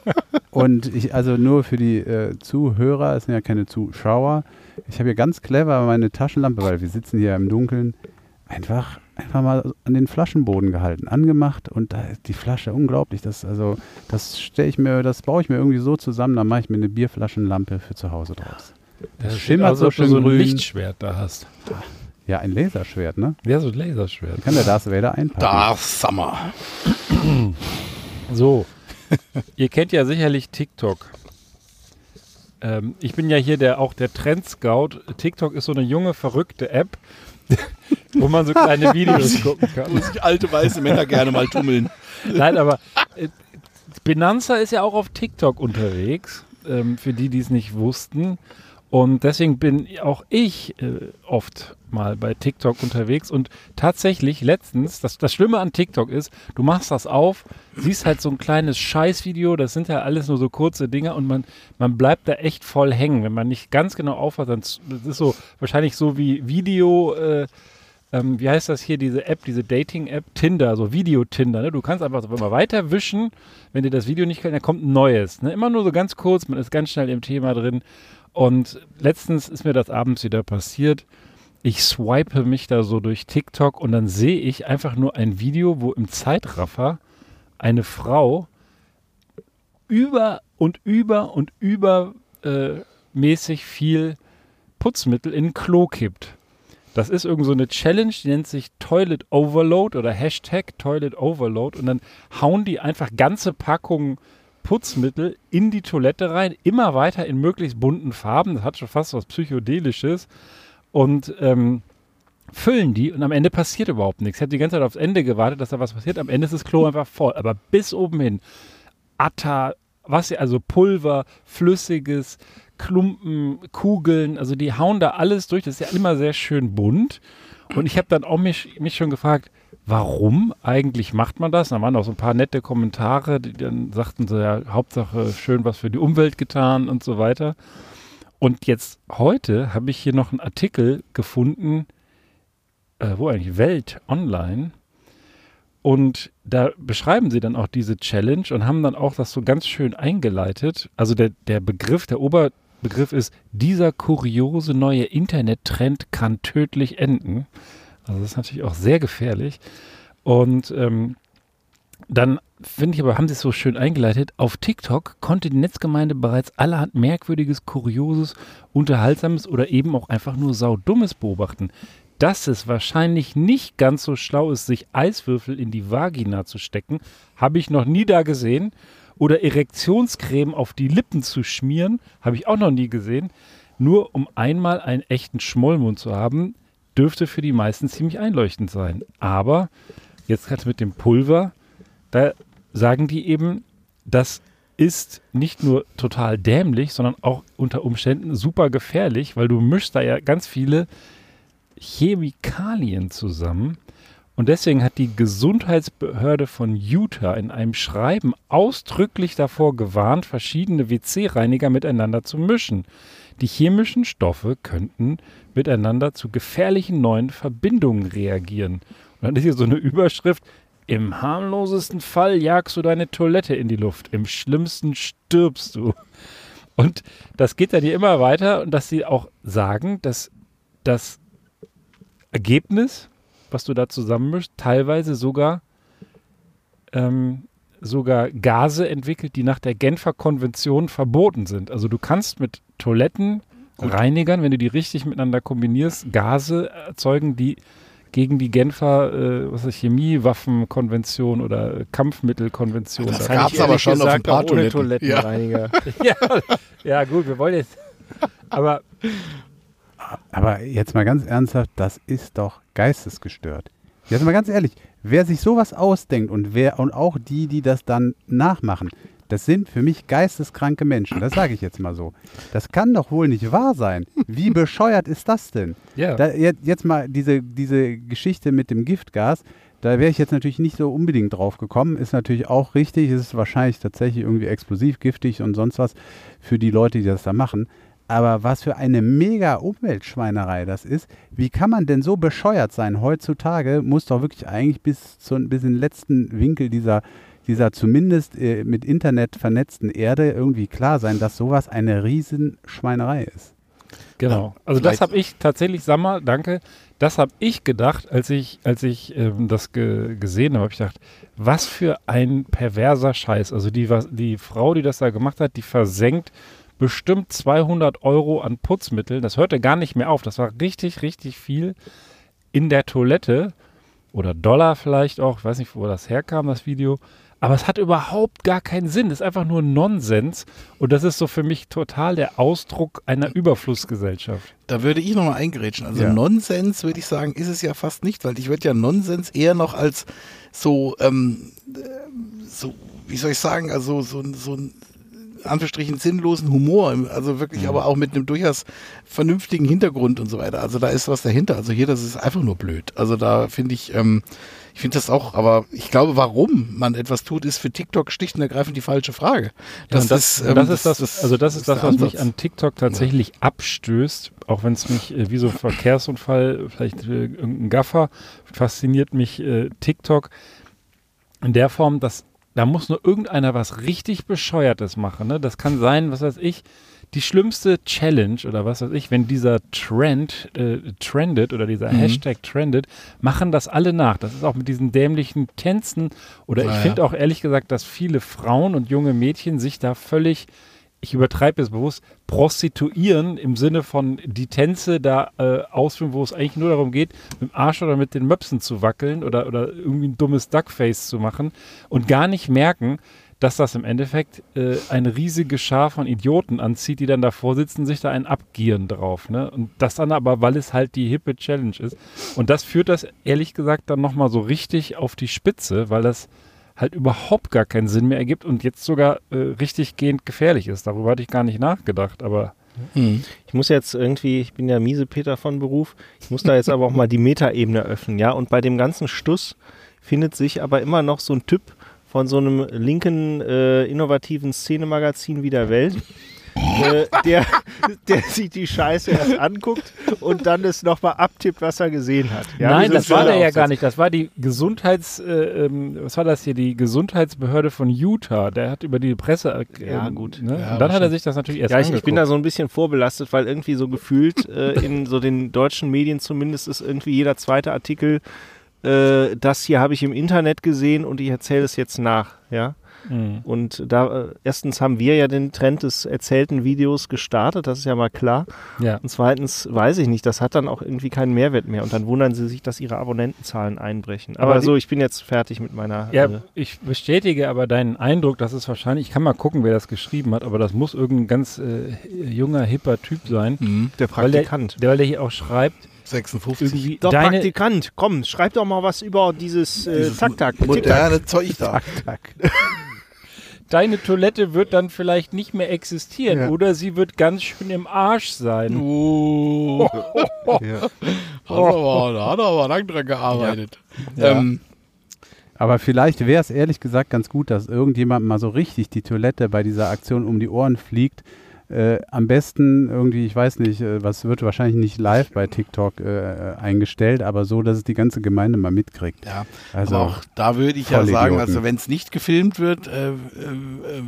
Und ich, also nur für die äh, Zuhörer, es sind ja keine Zuschauer. Ich habe hier ganz clever meine Taschenlampe, weil wir sitzen hier im Dunkeln, einfach einfach mal an den Flaschenboden gehalten, angemacht und da ist die Flasche unglaublich. Das also, das stelle ich mir, das baue ich mir irgendwie so zusammen, dann mache ich mir eine Bierflaschenlampe für zu Hause draus. Das schimmert schimmert also, so schön so ein grün. Lichtschwert da hast. Ja, ein Laserschwert, ne? Ja, so ein Laserschwert. Kann der Darth Vader einpacken. Darth Summer. So, ihr kennt ja sicherlich TikTok. Ähm, ich bin ja hier der auch der Trendscout. TikTok ist so eine junge, verrückte App, wo man so kleine Videos gucken kann. Wo sich alte weiße Männer gerne mal tummeln. Nein, aber äh, Benanza ist ja auch auf TikTok unterwegs, ähm, für die, die es nicht wussten. Und deswegen bin auch ich äh, oft mal bei TikTok unterwegs. Und tatsächlich letztens, das, das Schlimme an TikTok ist, du machst das auf, siehst halt so ein kleines Scheißvideo, das sind ja alles nur so kurze Dinger und man, man bleibt da echt voll hängen. Wenn man nicht ganz genau aufhört, dann das ist so wahrscheinlich so wie Video, äh, ähm, wie heißt das hier, diese App, diese Dating-App, Tinder, so Video-Tinder. Ne? Du kannst einfach so immer weiter wischen, wenn dir das Video nicht gefällt, dann kommt ein neues. Ne? Immer nur so ganz kurz, man ist ganz schnell im Thema drin. Und letztens ist mir das abends wieder passiert. Ich swipe mich da so durch TikTok und dann sehe ich einfach nur ein Video, wo im Zeitraffer eine Frau über und über und über äh, mäßig viel Putzmittel in ein Klo kippt. Das ist irgend so eine Challenge, die nennt sich Toilet Overload oder Hashtag Toilet Overload und dann hauen die einfach ganze Packungen Putzmittel in die Toilette rein, immer weiter in möglichst bunten Farben, das hat schon fast was Psychedelisches und ähm, füllen die und am Ende passiert überhaupt nichts. Ich habe die ganze Zeit aufs Ende gewartet, dass da was passiert, am Ende ist das Klo einfach voll, aber bis oben hin. Atta, was ja, also Pulver, Flüssiges, Klumpen, Kugeln, also die hauen da alles durch. Das ist ja immer sehr schön bunt. Und ich habe dann auch mich, mich schon gefragt, warum eigentlich macht man das? Da waren auch so ein paar nette Kommentare, die dann sagten so, ja, Hauptsache schön was für die Umwelt getan und so weiter. Und jetzt heute habe ich hier noch einen Artikel gefunden, äh, wo eigentlich Welt online. Und da beschreiben sie dann auch diese Challenge und haben dann auch das so ganz schön eingeleitet. Also der, der Begriff, der Oberbegriff ist, dieser kuriose neue Internettrend kann tödlich enden. Also das ist natürlich auch sehr gefährlich. Und ähm, dann finde ich aber, haben sie es so schön eingeleitet, auf TikTok konnte die Netzgemeinde bereits allerhand merkwürdiges, kurioses, unterhaltsames oder eben auch einfach nur saudummes beobachten. Dass es wahrscheinlich nicht ganz so schlau ist, sich Eiswürfel in die Vagina zu stecken, habe ich noch nie da gesehen. Oder Erektionscreme auf die Lippen zu schmieren, habe ich auch noch nie gesehen. Nur um einmal einen echten Schmollmund zu haben, dürfte für die meisten ziemlich einleuchtend sein. Aber jetzt gerade mit dem Pulver, da sagen die eben, das ist nicht nur total dämlich, sondern auch unter Umständen super gefährlich, weil du mischst da ja ganz viele Chemikalien zusammen. Und deswegen hat die Gesundheitsbehörde von Utah in einem Schreiben ausdrücklich davor gewarnt, verschiedene WC-Reiniger miteinander zu mischen. Die chemischen Stoffe könnten miteinander zu gefährlichen neuen Verbindungen reagieren. Und dann ist hier so eine Überschrift, im harmlosesten Fall jagst du deine Toilette in die Luft, im schlimmsten stirbst du. Und das geht dann hier immer weiter und dass sie auch sagen, dass das Ergebnis, was du da zusammenmischst, teilweise sogar, ähm, sogar Gase entwickelt, die nach der Genfer Konvention verboten sind. Also du kannst mit Toilettenreinigern, wenn du die richtig miteinander kombinierst, Gase erzeugen, die gegen die Genfer äh, was ist, Chemiewaffenkonvention oder Kampfmittelkonvention. Das da- gab's ich aber schon auf ein gesagt paar Toiletten. Ja. Toilettenreiniger. ja, ja, gut, wir wollen jetzt. Aber Aber jetzt mal ganz ernsthaft, das ist doch geistesgestört. Jetzt mal ganz ehrlich, wer sich sowas ausdenkt und wer und auch die, die das dann nachmachen, das sind für mich geisteskranke Menschen. Das sage ich jetzt mal so. Das kann doch wohl nicht wahr sein. Wie bescheuert ist das denn? ja, Da, jetzt, jetzt mal diese, diese Geschichte mit dem Giftgas, da wäre ich jetzt natürlich nicht so unbedingt drauf gekommen. Ist natürlich auch richtig. Es ist wahrscheinlich tatsächlich irgendwie explosiv, giftig und sonst was für die Leute, die das da machen. Aber was für eine mega Umweltschweinerei das ist. Wie kann man denn so bescheuert sein? Heutzutage muss doch wirklich eigentlich bis, zu, bis in den letzten Winkel dieser, dieser zumindest äh, mit Internet vernetzten Erde irgendwie klar sein, dass sowas eine Riesenschweinerei ist. Genau. Also das habe ich tatsächlich, sag mal, danke, das habe ich gedacht, als ich, als ich ähm, das ge gesehen habe, habe ich gedacht, was für ein perverser Scheiß. Also die, was- die Frau, die das da gemacht hat, die versenkt bestimmt 200 Euro an Putzmitteln. Das hörte gar nicht mehr auf. Das war richtig, richtig viel in der Toilette oder Dollar vielleicht auch. Ich weiß nicht, wo das herkam, das Video. Aber es hat überhaupt gar keinen Sinn. Das ist einfach nur Nonsens. Und das ist so für mich total der Ausdruck einer Überflussgesellschaft. Da würde ich nochmal eingerätschen. Also Ja. Nonsens würde ich sagen, ist es ja fast nicht, weil ich würde ja Nonsens eher noch als so, ähm, äh, so, wie soll ich sagen, also so, so ein Anführungsstrichen sinnlosen Humor, also wirklich aber auch mit einem durchaus vernünftigen Hintergrund und so weiter. Also da ist was dahinter. Also hier, das ist einfach nur blöd. Also da finde ich, ähm, ich finde das auch, aber ich glaube, warum man etwas tut, ist für TikTok schlicht und ergreifend die falsche Frage. Ja, und das, ähm, und das ist das, also das ist das, der was mich an TikTok tatsächlich abstößt, auch wenn es mich äh, wie so ein Verkehrsunfall, vielleicht äh, irgendein Gaffer, fasziniert mich äh, TikTok in der Form, dass da muss nur irgendeiner was richtig Bescheuertes machen. Ne? Das kann sein, was weiß ich, die schlimmste Challenge oder was weiß ich, wenn dieser Trend äh, trendet oder dieser Mhm. Hashtag trendet, machen das alle nach. Das ist auch mit diesen dämlichen Tänzen oder ich Naja. finde auch ehrlich gesagt, dass viele Frauen und junge Mädchen sich da völlig, ich übertreibe es bewusst, prostituieren im Sinne von die Tänze da äh, ausführen, wo es eigentlich nur darum geht, mit dem Arsch oder mit den Möpsen zu wackeln oder, oder irgendwie ein dummes Duckface zu machen und gar nicht merken, dass das im Endeffekt äh, eine riesige Schar von Idioten anzieht, die dann davor sitzen, sich da einen abgieren drauf. Ne? Und das dann aber, weil es halt die hippe Challenge ist. Und das führt das ehrlich gesagt dann nochmal so richtig auf die Spitze, weil das halt überhaupt gar keinen Sinn mehr ergibt und jetzt sogar äh, richtig gehend gefährlich ist. Darüber hatte ich gar nicht nachgedacht, aber Hm. Ich muss jetzt irgendwie, ich bin ja Miesepeter von Beruf, ich muss da jetzt aber auch mal die Metaebene öffnen, ja. Und bei dem ganzen Stuss findet sich aber immer noch so ein Typ von so einem linken, äh, innovativen Szenemagazin wie der Welt, äh, der, der sich die Scheiße erst anguckt und dann es nochmal abtippt, was er gesehen hat. Ja, Nein, das war der ja gar nicht. Das war die Gesundheits, äh, ähm, was war das hier? Die Gesundheitsbehörde von Utah. Der hat über die Presse. Äh, Ja, gut. Ne? Ja, und dann hat er sich das natürlich erst Ja, ich, ich bin da so ein bisschen vorbelastet, weil irgendwie so gefühlt äh, in so den deutschen Medien zumindest ist irgendwie jeder zweite Artikel, äh, das hier habe ich im Internet gesehen und ich erzähle es jetzt nach, ja. Mhm. Und da, äh, erstens haben wir ja den Trend des erzählten Videos gestartet, das ist ja mal klar. Ja. Und zweitens weiß ich nicht, das hat dann auch irgendwie keinen Mehrwert mehr und dann wundern sie sich, dass ihre Abonnentenzahlen einbrechen. Aber, Aber so, ich bin jetzt fertig mit meiner. Ja, äh, ich bestätige aber deinen Eindruck, dass es wahrscheinlich, ich kann mal gucken, wer das geschrieben hat, aber das muss irgendein ganz äh, junger, hipper Typ sein, Hm. der weil der, Praktikant. der, weil der hier auch schreibt, 56. irgendwie Doch, deine, Praktikant, komm, schreib doch mal was über dieses äh, Dieses Tak-Tak. Tick-Tack. moderne Zeug da. deine Toilette wird dann vielleicht nicht mehr existieren Ja. oder sie wird ganz schön im Arsch sein. Oh. Ja. Hat aber, da hat er aber lang dran gearbeitet. Ähm, Aber vielleicht wäre es ehrlich gesagt ganz gut, dass irgendjemand mal so richtig die Toilette bei dieser Aktion um die Ohren fliegt. Äh, am besten irgendwie, ich weiß nicht, äh, was wird wahrscheinlich nicht live bei TikTok äh, eingestellt, aber so, dass es die ganze Gemeinde mal mitkriegt. ja, Also aber auch da würde ich ja sagen, also wenn es nicht gefilmt wird, äh, äh, äh,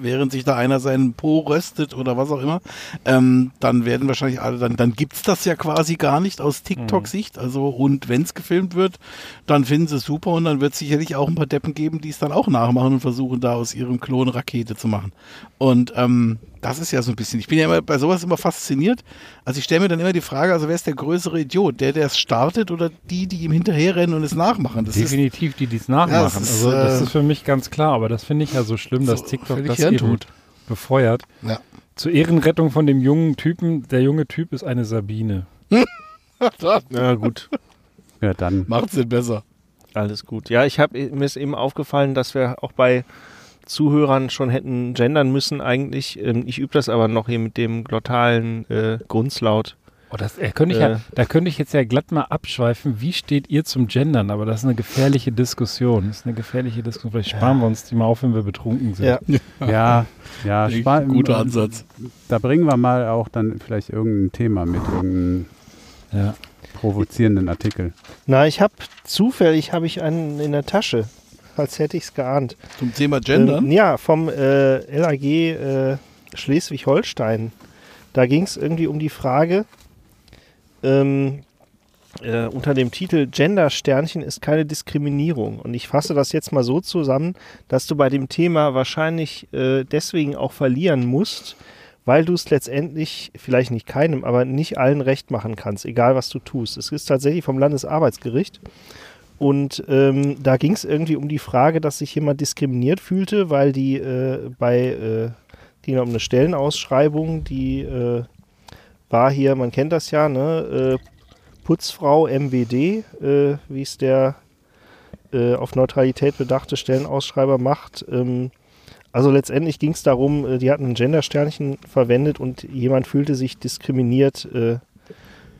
während sich da einer seinen Po röstet oder was auch immer, ähm, dann werden wahrscheinlich alle, dann, dann gibt's das ja quasi gar nicht aus TikTok-Sicht. Also und wenn es gefilmt wird, dann finden sie es super und dann wird es sicherlich auch ein paar Deppen geben, die es dann auch nachmachen und versuchen, da aus ihrem Klon Rakete zu machen. Und ähm, das ist ja so ein bisschen, ich bin ja immer bei sowas immer fasziniert. Also ich stelle mir dann immer die Frage, also wer ist der größere Idiot? Der, der es startet oder die, die ihm hinterherrennen und es nachmachen? Das ist, Definitiv, die dies nachmachen. das ist, also das äh, ist für mich ganz klar, aber das finde ich ja so schlimm, dass So TikTok völlig das eben befeuert. ja. Zur Ehrenrettung von dem jungen Typen, der junge Typ ist eine Sabine. Ja, gut. Ja, dann. Macht's denn besser. Alles gut. Ja, ich habe mir ist eben aufgefallen, dass wir auch bei Zuhörern schon hätten gendern müssen eigentlich. Ähm, ich übe das aber noch hier mit dem glottalen äh, Grunzlaut. Oh, das äh, könnte ich Äh. ja, da könnte ich jetzt ja glatt mal abschweifen. Wie steht ihr zum Gendern? Aber das ist eine gefährliche Diskussion. Das ist eine gefährliche Diskussion. Vielleicht sparen wir uns die mal auf, wenn wir betrunken sind. Ja. Ja, ja, spa- Guter äh, Ansatz. Da bringen wir mal auch dann vielleicht irgendein Thema mit, irgendeinen Ja. provozierenden Artikel. Na, ich habe zufällig habe ich einen in der Tasche, als hätte ich es geahnt. Zum Thema Gendern. Ähm, ja, vom äh, LAG äh, Schleswig-Holstein. da ging es irgendwie um die Frage, ähm, äh, unter dem Titel Gender-Sternchen ist keine Diskriminierung. Und ich fasse das jetzt mal so zusammen, dass du bei dem Thema wahrscheinlich äh, deswegen auch verlieren musst, weil du es letztendlich, vielleicht nicht keinem, aber nicht allen recht machen kannst, egal was du tust. Es ist tatsächlich vom Landesarbeitsgericht. Und ähm, da ging es irgendwie um die Frage, dass sich jemand diskriminiert fühlte, weil die äh, bei, äh, ging um eine Stellenausschreibung, die äh, war hier, man kennt das ja, ne, äh, Putzfrau MWD, äh, wie es der äh, auf Neutralität bedachte Stellenausschreiber macht. Ähm, also letztendlich ging es darum, die hatten ein Gendersternchen verwendet und jemand fühlte sich diskriminiert.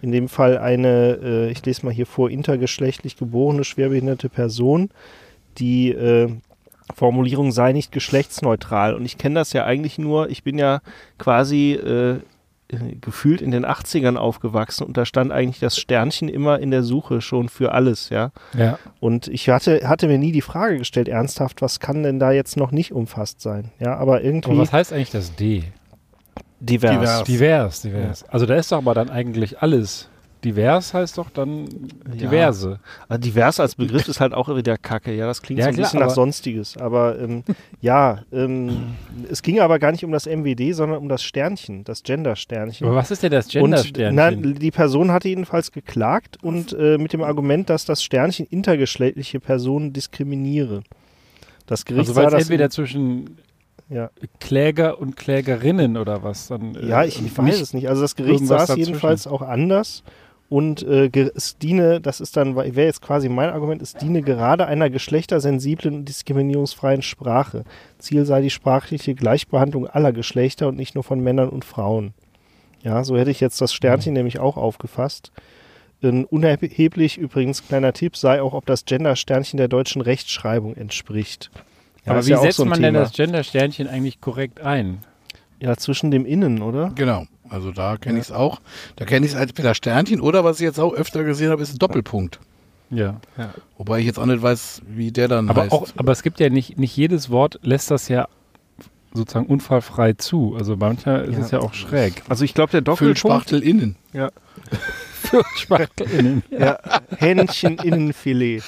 In dem Fall eine, äh, ich lese mal hier vor, intergeschlechtlich geborene schwerbehinderte Person. Die äh, Formulierung sei nicht geschlechtsneutral. Und ich kenne das ja eigentlich nur, ich bin ja quasi äh, gefühlt in den 80ern aufgewachsen und da stand eigentlich das Sternchen immer in der Suche schon für alles, ja. Ja. Und ich hatte, hatte mir nie die Frage gestellt, ernsthaft, was kann denn da jetzt noch nicht umfasst sein? Ja, aber irgendwie Aber was heißt eigentlich das D? Divers. Divers. Divers, divers. Also da ist doch aber dann eigentlich alles. Divers heißt doch dann diverse. Also divers als Begriff ist halt auch wieder kacke, ja, das klingt Ja, so ein klar, bisschen nach Sonstiges. Aber ähm, ja, ähm, es ging aber gar nicht um das MWD, sondern um das Sternchen, das Gender-Sternchen. Aber was ist denn das Und Gender-Sternchen? na, die Person hatte jedenfalls geklagt und äh, mit dem Argument, dass das Sternchen intergeschlechtliche Personen diskriminiere. Das Gericht Also weil es das entweder zwischen ja, Kläger und Klägerinnen oder was dann. äh, ja, ich, ich weiß es nicht. Also das Gericht es dazwischen. jedenfalls auch anders. Und äh, es diene, das ist dann, wäre jetzt quasi mein Argument, es diene gerade einer geschlechtersensiblen und diskriminierungsfreien Sprache. Ziel sei die sprachliche Gleichbehandlung aller Geschlechter und nicht nur von Männern und Frauen. Ja, so hätte ich jetzt das Sternchen nämlich auch aufgefasst. Ähm, unerheblich übrigens, kleiner Tipp, sei auch, ob das Gender-Sternchen der deutschen Rechtschreibung entspricht. Ja, Aber wie ja setzt so man denn Thema. das Gender-Sternchen eigentlich korrekt ein? Ja, zwischen dem Innen, oder? Genau. Also da kenne ich es auch. Da kenne ich es als entweder Sternchen oder was ich jetzt auch öfter gesehen habe, ist ein Doppelpunkt. Ja. Wobei ich jetzt auch nicht weiß, wie der dann Aber, heißt. auch, aber es gibt ja nicht, nicht jedes Wort lässt das ja sozusagen unfallfrei zu. Also manchmal ist Ja. es ja auch schräg. Also ich glaube, der Doppelpunkt Füllspachtel innen. Für SpachtelInnen. Ja, Hähnchen-Innenfilet.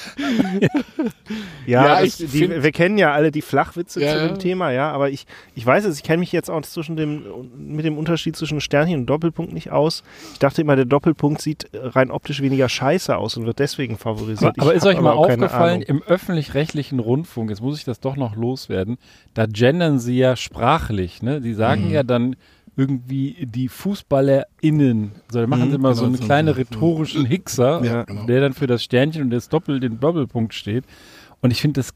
ja, Ja, das, ich die, wir kennen ja alle die Flachwitze Ja, zu ja. dem Thema, ja, aber ich, ich weiß es, ich kenne mich jetzt auch zwischen dem, mit dem Unterschied zwischen Sternchen und Doppelpunkt nicht aus. Ich dachte immer, der Doppelpunkt sieht rein optisch weniger scheiße aus und wird deswegen favorisiert. Aber, aber ist euch mal aufgefallen, im öffentlich-rechtlichen Rundfunk, jetzt muss ich das doch noch loswerden, da gendern sie ja sprachlich, ne? Die sagen Mhm. ja dann irgendwie die FußballerInnen. So, da machen Mhm, sie immer so genau, einen so- kleinen so- rhetorischen Hickser, Ja, genau. der dann für das Sternchen und das Doppel, den Doppelpunkt steht. Und ich finde das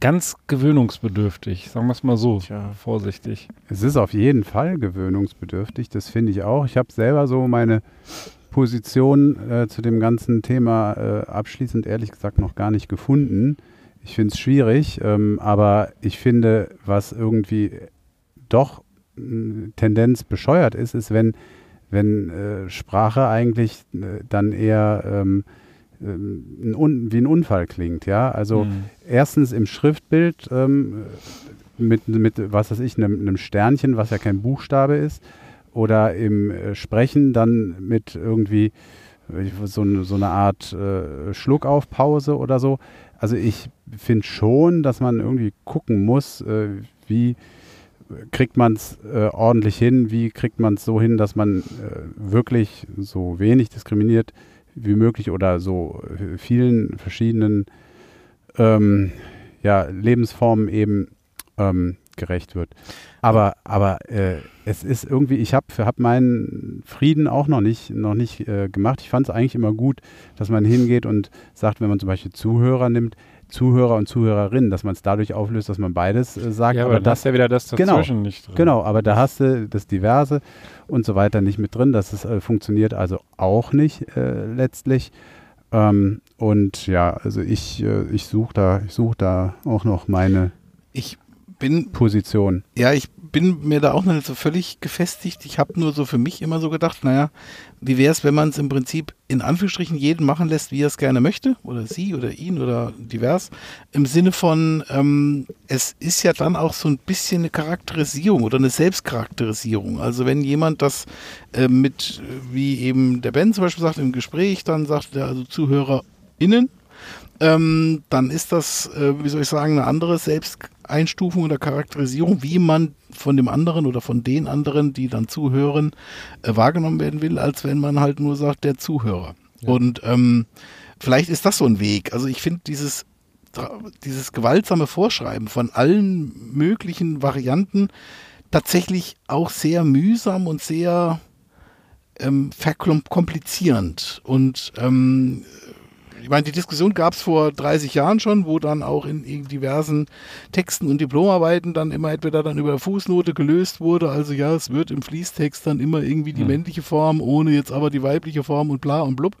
ganz gewöhnungsbedürftig, sagen wir es mal so, Tja. vorsichtig. Es ist auf jeden Fall gewöhnungsbedürftig, das finde ich auch. Ich habe selber so meine Position äh, zu dem ganzen Thema äh, abschließend ehrlich gesagt noch gar nicht gefunden. Ich finde es schwierig, ähm, aber ich finde, was irgendwie doch Tendenz bescheuert ist, ist, wenn, wenn äh, Sprache eigentlich äh, dann eher ähm, ähm, ein wie ein Unfall klingt, ja. Also Mhm. erstens im Schriftbild ähm, mit, mit, was weiß ich, einem, einem Sternchen, was ja kein Buchstabe ist, oder im äh, Sprechen dann mit irgendwie so, eine- so eine Art äh, Schluckaufpause oder so. Also ich finde schon, dass man irgendwie gucken muss, äh, wie kriegt man es äh, ordentlich hin, wie kriegt man es so hin, dass man äh, wirklich so wenig diskriminiert wie möglich oder so äh, vielen verschiedenen ähm, ja, Lebensformen eben ähm, gerecht wird. Aber, aber äh, es ist irgendwie, ich habe hab meinen Frieden auch noch nicht, noch nicht äh, gemacht. Ich fand es eigentlich immer gut, dass man hingeht und sagt, wenn man zum Beispiel Zuhörer nimmt, Zuhörer und Zuhörerinnen, dass man es dadurch auflöst, dass man beides äh, sagt. Ja, aber, aber hast du ja wieder das Genau. dazwischen nicht drin. Genau, aber da hast du das Diverse und so weiter nicht mit drin. Das ist, äh, funktioniert also auch nicht äh, letztlich. Ähm, und ja, also ich, äh, ich suche da, ich such da auch noch meine Ich bin Position. Ja, ich bin mir da auch noch nicht so völlig gefestigt. Ich habe nur so für mich immer so gedacht, naja, wie wäre es, wenn man es im Prinzip in Anführungsstrichen jeden machen lässt, wie er es gerne möchte, oder sie oder ihn oder divers, im Sinne von, ähm, es ist ja dann auch so ein bisschen eine Charakterisierung oder eine Selbstcharakterisierung. Also wenn jemand das äh, mit, wie eben der Ben zum Beispiel sagt, im Gespräch dann sagt, der also ZuhörerInnen, ähm, dann ist das, äh, wie soll ich sagen, eine andere Selbsteinstufung oder Charakterisierung, wie man von dem anderen oder von den anderen, die dann zuhören, äh, wahrgenommen werden will, als wenn man halt nur sagt, der Zuhörer. Und ähm, vielleicht ist das so ein Weg. Also ich finde dieses dieses gewaltsame Vorschreiben von allen möglichen Varianten tatsächlich auch sehr mühsam und sehr ähm, verkomplizierend. Und ähm, ich meine, die Diskussion gab es vor 30 Jahren schon, wo dann auch in, in diversen Texten und Diplomarbeiten dann immer entweder dann über Fußnote gelöst wurde, also ja, es wird im Fließtext dann immer irgendwie die Hm. männliche Form, ohne jetzt aber die weibliche Form und bla und blub.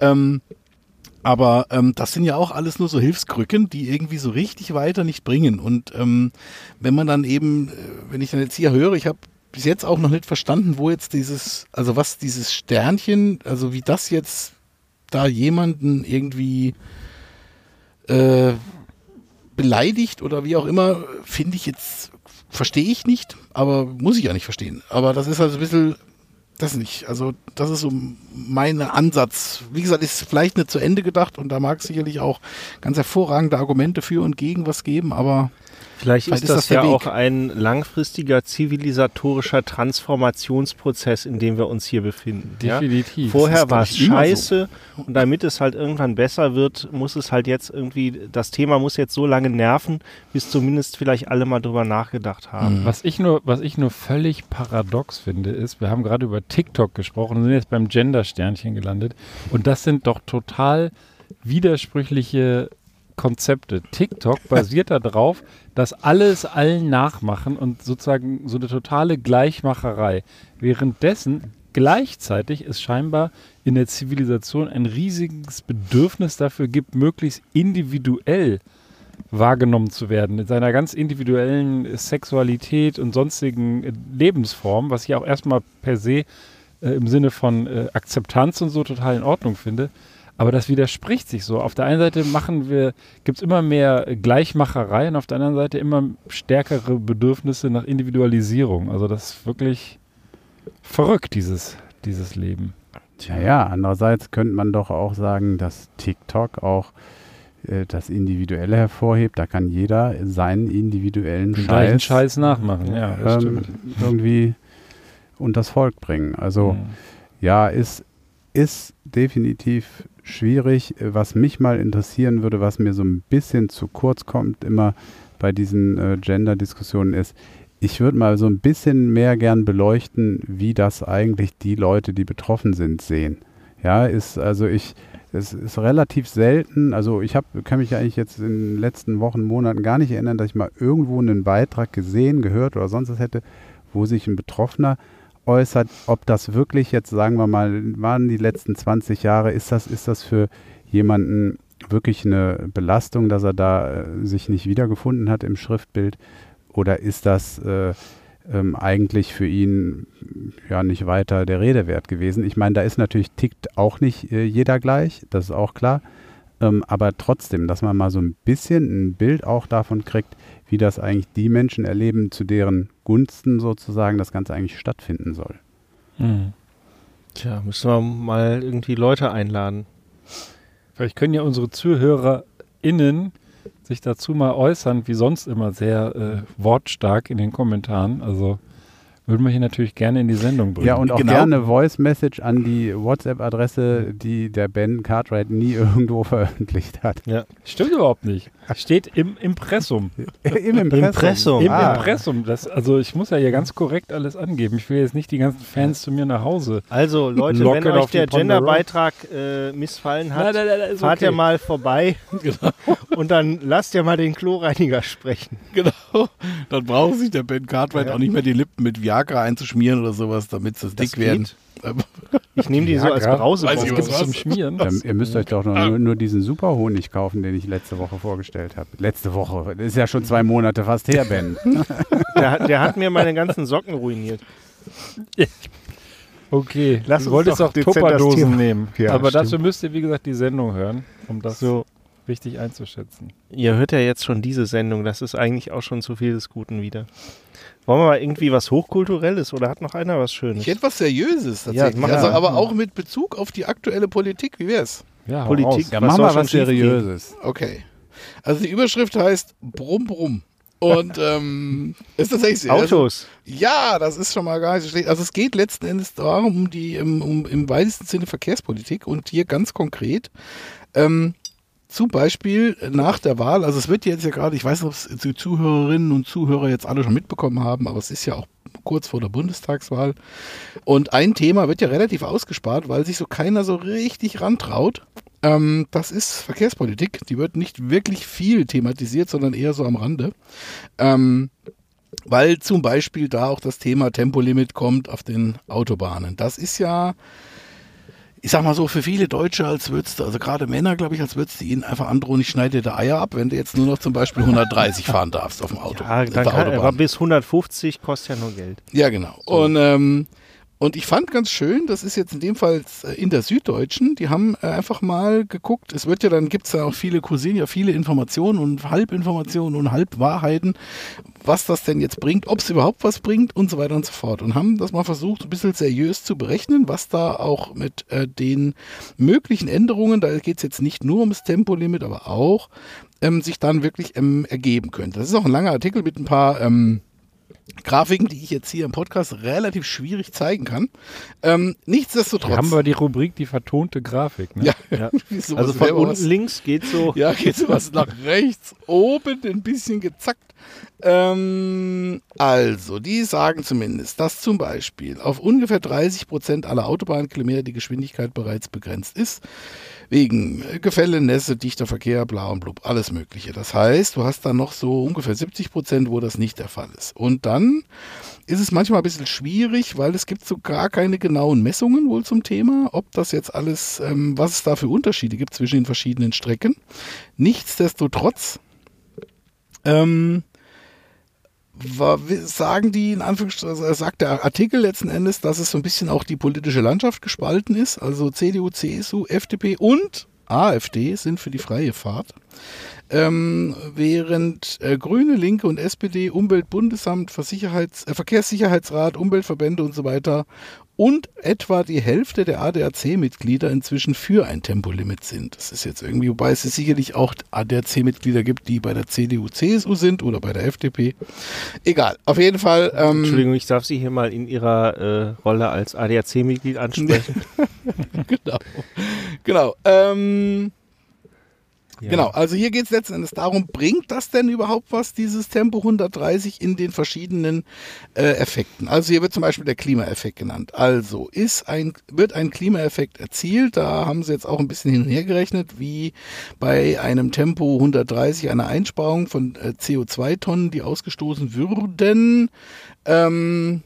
Ähm, aber ähm, das sind ja auch alles nur so Hilfskrücken, die irgendwie so richtig weiter nicht bringen. Und ähm, wenn man dann eben, äh, wenn ich dann jetzt hier höre, ich habe bis jetzt auch noch nicht verstanden, wo jetzt dieses, also was dieses Sternchen, also wie das jetzt da jemanden irgendwie äh, beleidigt oder wie auch immer, finde ich jetzt, verstehe ich nicht, aber muss ich ja nicht verstehen. Aber das ist also ein bisschen, das nicht. Also das ist so mein Ansatz. Wie gesagt, ist vielleicht nicht zu Ende gedacht und da mag es sicherlich auch ganz hervorragende Argumente für und gegen was geben, aber Vielleicht, Vielleicht ist ist das, das ja Weg. auch ein langfristiger zivilisatorischer Transformationsprozess, in dem wir uns hier befinden. Ja? Definitiv. Vorher ist, glaub war es scheiße und damit es halt irgendwann besser wird, muss es halt jetzt irgendwie, das Thema muss jetzt so lange nerven, bis zumindest vielleicht alle mal drüber nachgedacht haben. Was ich nur, was ich nur völlig paradox finde, ist, wir haben gerade über TikTok gesprochen und sind jetzt beim Gender-Sternchen gelandet. Und das sind doch total widersprüchliche Konzepte. TikTok basiert darauf, dass alles allen nachmachen und sozusagen so eine totale Gleichmacherei. Währenddessen gleichzeitig es scheinbar in der Zivilisation ein riesiges Bedürfnis dafür gibt, möglichst individuell wahrgenommen zu werden, in seiner ganz individuellen Sexualität und sonstigen äh, Lebensformen, was ich auch erstmal per se äh, im Sinne von äh, Akzeptanz und so total in Ordnung finde. Aber das widerspricht sich so. Auf der einen Seite machen wir, gibt es immer mehr Gleichmacherei und auf der anderen Seite immer stärkere Bedürfnisse nach Individualisierung. Also das ist wirklich verrückt, dieses, dieses Leben. Tja, ja, andererseits könnte man doch auch sagen, dass TikTok auch äh, das Individuelle hervorhebt. Da kann jeder seinen individuellen Scheiß, Scheiß nachmachen. Ja, das ähm, stimmt. irgendwie unters Volk bringen. Also Mhm. ja, ist, ist definitiv schwierig. Was mich mal interessieren würde, was mir so ein bisschen zu kurz kommt, immer bei diesen äh, Gender-Diskussionen ist, ich würde mal so ein bisschen mehr gern beleuchten, wie das eigentlich die Leute, die betroffen sind, sehen. Ja, ist also ich, es ist relativ selten, also ich hab, kann mich eigentlich jetzt in den letzten Wochen, Monaten gar nicht erinnern, dass ich mal irgendwo einen Beitrag gesehen, gehört oder sonst was hätte, wo sich ein Betroffener äußert, ob das wirklich jetzt, sagen wir mal, waren die letzten 20 Jahre, ist das, ist das für jemanden wirklich eine Belastung, dass er da äh, sich nicht wiedergefunden hat im Schriftbild? Oder ist das äh, ähm, eigentlich für ihn ja nicht weiter der Rede wert gewesen? Ich meine, da ist natürlich tickt auch nicht äh, jeder gleich, das ist auch klar. Ähm, aber trotzdem, dass man mal so ein bisschen ein Bild auch davon kriegt, wie das eigentlich die Menschen erleben, zu deren Gunsten sozusagen das Ganze eigentlich stattfinden soll. Mhm. Tja, müssen wir mal irgendwie Leute einladen. Vielleicht können ja unsere ZuhörerInnen sich dazu mal äußern, wie sonst immer sehr äh, wortstark in den Kommentaren. Also würden wir hier natürlich gerne in die Sendung bringen. Ja, und auch Genau. gerne Voice Message an die WhatsApp-Adresse, die der Ben Cartwright nie irgendwo veröffentlicht hat. Stimmt überhaupt nicht. Steht im Impressum. Im Impressum. Impressum. Im Ah. Impressum. Das, also ich muss ja hier ganz korrekt alles angeben. Ich will jetzt nicht die ganzen Fans zu mir nach Hause. Also Leute, Locken wenn euch der. Gender-Beitrag äh, missfallen hat, nein, nein, ist fahrt okay. ihr mal vorbei und dann lasst ihr mal den Kloreiniger sprechen. Genau. Dann braucht sich der Ben Cartwright Ja. auch nicht mehr die Lippen mit Wir Viagra einzuschmieren oder sowas, damit sie dick werden. Ähm, Ich nehme die so als? Brause. Weiß ich Was zum Schmieren? Ähm, ihr müsst euch doch nur, nur diesen Superhonig kaufen, den ich letzte Woche vorgestellt habe. Letzte Woche. Das ist ja schon zwei Monate fast her, Ben. Der, hat- der hat mir meine ganzen Socken ruiniert. Okay, Lass du uns wolltest doch Tupperdosen nehmen. Ja, aber stimmt. dazu müsst ihr, wie gesagt, die Sendung hören, um das So, richtig einzuschätzen. ihr hört ja jetzt schon diese Sendung. Das ist eigentlich auch schon zu viel des Guten wieder. Wollen wir mal irgendwie was Hochkulturelles oder hat noch einer was Schönes? Ich hätte was Seriöses Ja, tatsächlich. mach also, mal. aber auch mit Bezug auf die aktuelle Politik. Wie wär's? Ja, Politik. Ja, Was mach mal was? Seriöses. Okay. Also die Überschrift heißt Brumm Brumm. Und ähm, ist tatsächlich so. Also, Autos. ja, das ist schon mal gar nicht so schlecht. Also es geht letzten Endes darum, um die um, um, im weitesten Sinne Verkehrspolitik und hier ganz konkret ähm, zum Beispiel nach der Wahl, also es wird jetzt ja gerade, ich weiß nicht, ob es die Zuhörerinnen und Zuhörer jetzt alle schon mitbekommen haben, aber es ist ja auch kurz vor der Bundestagswahl. Und ein Thema wird ja relativ ausgespart, weil sich so keiner so richtig rantraut. Ähm, das ist Verkehrspolitik. Die wird nicht wirklich viel thematisiert, sondern eher so am Rande. Ähm, weil zum Beispiel da auch das Thema Tempolimit kommt auf den Autobahnen. Das ist ja, ich sag mal so, für viele Deutsche, als würdest du, also gerade Männer, glaube ich, als würdest du ihnen einfach androhen, ich schneide dir Eier ab, wenn du jetzt nur noch zum Beispiel 130 fahren darfst auf dem Auto. Ja, dann kann, aber bis 150 kostet ja nur Geld. Ja, genau. Und, ähm, und ich fand ganz schön, das ist jetzt in dem Fall äh, in der Süddeutschen, die haben äh, einfach mal geguckt, es wird ja dann, gibt es ja auch viele Cousinen, ja viele Informationen und Halbinformationen und Halbwahrheiten, was das denn jetzt bringt, ob es überhaupt was bringt und so weiter und so fort. Und haben das mal versucht, ein bisschen seriös zu berechnen, was da auch mit äh, den möglichen Änderungen, da geht es jetzt nicht nur ums Tempolimit, aber auch, ähm, sich dann wirklich ähm, ergeben könnte. Das ist auch ein langer Artikel mit ein paar ähm, Grafiken, die ich jetzt hier im Podcast relativ schwierig zeigen kann. Ähm, nichtsdestotrotz. Wir haben aber die Rubrik die vertonte Grafik. Ne? ja, Ja. Also von unten was. links geht so. Ja, geht sowas nach rechts, oben ein bisschen gezackt. Ähm, also, die sagen zumindest, dass zum Beispiel auf ungefähr 30 Prozent aller Autobahnkilometer die Geschwindigkeit bereits begrenzt ist. Wegen Gefälle, Nässe, dichter Verkehr, bla und blub, alles Mögliche. Das heißt, du hast dann noch so ungefähr 70 Prozent, wo das nicht der Fall ist. Und dann ist es manchmal ein bisschen schwierig, weil es gibt so gar keine genauen Messungen wohl zum Thema, ob das jetzt alles, ähm, was es da für Unterschiede gibt zwischen den verschiedenen Strecken. Nichtsdestotrotz ähm, wa- wi- sagen die in Anführungsstrichen, äh, sagt der Artikel letzten Endes, dass es so ein bisschen auch die politische Landschaft gespalten ist. Also CDU, CSU, FDP und AfD sind für die freie Fahrt. Ähm, während äh, Grüne, Linke und SPD, Umweltbundesamt, äh, Verkehrssicherheitsrat, Umweltverbände und so weiter und etwa die Hälfte der ADAC-Mitglieder inzwischen für ein Tempolimit sind. Das ist jetzt irgendwie, wobei es sicherlich auch ADAC-Mitglieder gibt, die bei der CDU, CSU sind oder bei der FDP. Egal, auf jeden Fall. Ähm, Entschuldigung, ich darf Sie hier mal in Ihrer äh, Rolle als ADAC-Mitglied ansprechen. genau. Genau. Ähm, Ja. Genau, also hier geht es letzten Endes darum, bringt das denn überhaupt was, dieses Tempo 130 in den verschiedenen äh, Effekten? Also hier wird zum Beispiel der Klimaeffekt genannt. Also ist ein, wird ein Klimaeffekt erzielt, da haben sie jetzt auch ein bisschen hin und her gerechnet, wie bei einem Tempo 130 eine Einsparung von äh, CO2-Tonnen, die ausgestoßen würden. Ähm,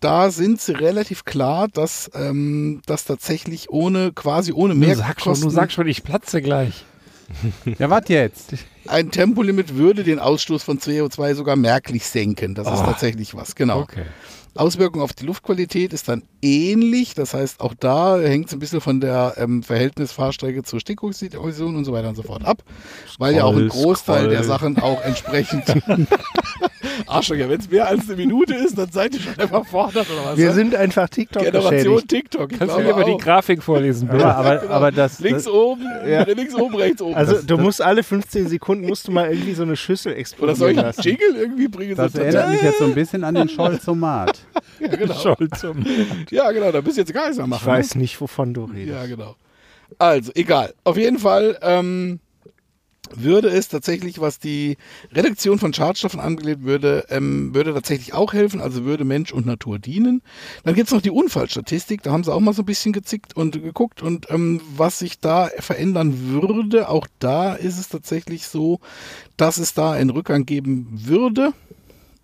da sind sie relativ klar, dass ähm, das tatsächlich ohne, quasi ohne Du mehr sag schon, du sag schon, ich platze gleich. Ja, was jetzt? Ein Tempolimit würde den Ausstoß von CO2 sogar merklich senken. Das ist Oh. tatsächlich was, genau. Okay. Auswirkung auf die Luftqualität ist dann ähnlich. Das heißt, auch da hängt es ein bisschen von der ähm, Verhältnis Fahrstrecke zur Stickoxidemission und so weiter und so fort ab. Weil ja auch ein Scroll, Großteil der scroll. Sachen auch entsprechend. Arschlöcher, wenn es mehr als eine Minute ist, dann seid ihr schon überfordert oder was? Wir ne? sind einfach TikTok Generation geschädigt. TikTok. Ich Kannst du mir mal die. Grafik vorlesen, bitte? Aber, aber, aber das, Links das, oben, links oben, rechts oben. Also Das- du musst alle 15 Sekunden musst du mal irgendwie so eine Schüssel oder soll explodieren ich einen lassen. Jingle irgendwie bringen? das erinnert mich jetzt so ein bisschen an den Scholzomat. ja, genau. Ja, genau, da bist du jetzt gar nichts mehr machen. Ich weiß nicht, wovon du redest. Ja, genau. Also, egal. Auf jeden Fall ähm, würde es tatsächlich, was die Reduktion von Schadstoffen angeht, würde, ähm, würde tatsächlich auch helfen, also würde Mensch und Natur dienen. Dann gibt's noch die Unfallstatistik, da haben sie auch mal so ein bisschen gezickt und geguckt und ähm, was sich da verändern würde, auch da ist es tatsächlich so, dass es da einen Rückgang geben würde.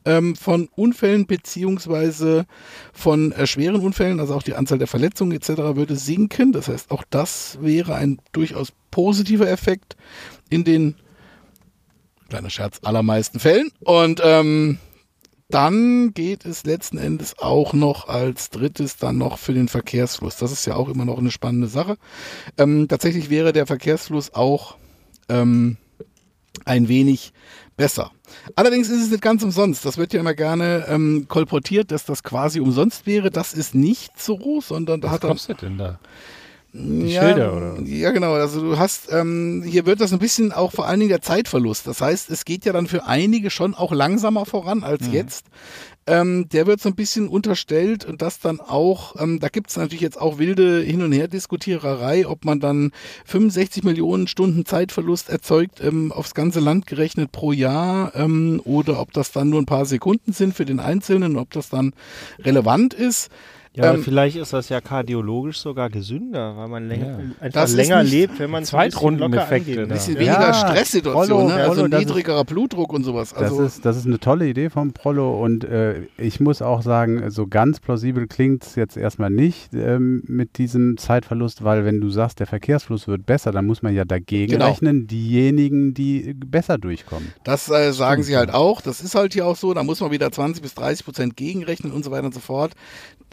ähm, von Unfällen beziehungsweise von äh, schweren Unfällen, also auch die Anzahl der Verletzungen etc. würde sinken. Das heißt, auch das wäre ein durchaus positiver Effekt in den kleiner Scherz allermeisten Fällen. Und ähm, dann geht es letzten Endes auch noch als drittes dann noch für den Verkehrsfluss. Das ist ja auch immer noch eine spannende Sache. Ähm, tatsächlich wäre der Verkehrsfluss auch ähm, ein wenig besser. Allerdings ist es nicht ganz umsonst. Das wird ja immer gerne ähm, kolportiert, dass das quasi umsonst wäre. Das ist nicht so, sondern da Was hat er. kostet denn da? Die Schilder, oder? Ja, genau. Also du hast, ähm, hier wird das ein bisschen auch vor allen Dingen der Zeitverlust. Das heißt, es geht ja dann für einige schon auch langsamer voran als jetzt. Ähm, der wird so ein bisschen unterstellt und das dann auch, ähm, da gibt es natürlich jetzt auch wilde Hin- und Her-Diskutiererei, ob man dann 65 Millionen Stunden Zeitverlust erzeugt, ähm, aufs ganze Land gerechnet pro Jahr, ähm, oder ob das dann nur ein paar Sekunden sind für den Einzelnen, ob das dann relevant ist. Ja, Ähm, vielleicht ist das ja kardiologisch sogar gesünder, weil man länger, Ja. einfach Das ist länger lebt, wenn man es ein bisschen Zweitrundeneffekte, Ja. weniger Ja, Stresssituation, Prollo, ne? also Prollo, das ist- niedrigerer Blutdruck und sowas. Das, Also, ist, das ist eine tolle Idee vom Prollo und äh, ich muss auch sagen, so ganz plausibel klingt es jetzt erstmal nicht ähm, mit diesem Zeitverlust, weil wenn du sagst, der Verkehrsfluss wird besser, dann muss man ja dagegen Genau. rechnen, diejenigen, die besser durchkommen. Das äh, sagen sie halt auch. Das ist halt hier auch so. Da muss man wieder 20 bis 30 Prozent gegenrechnen und so weiter und so fort.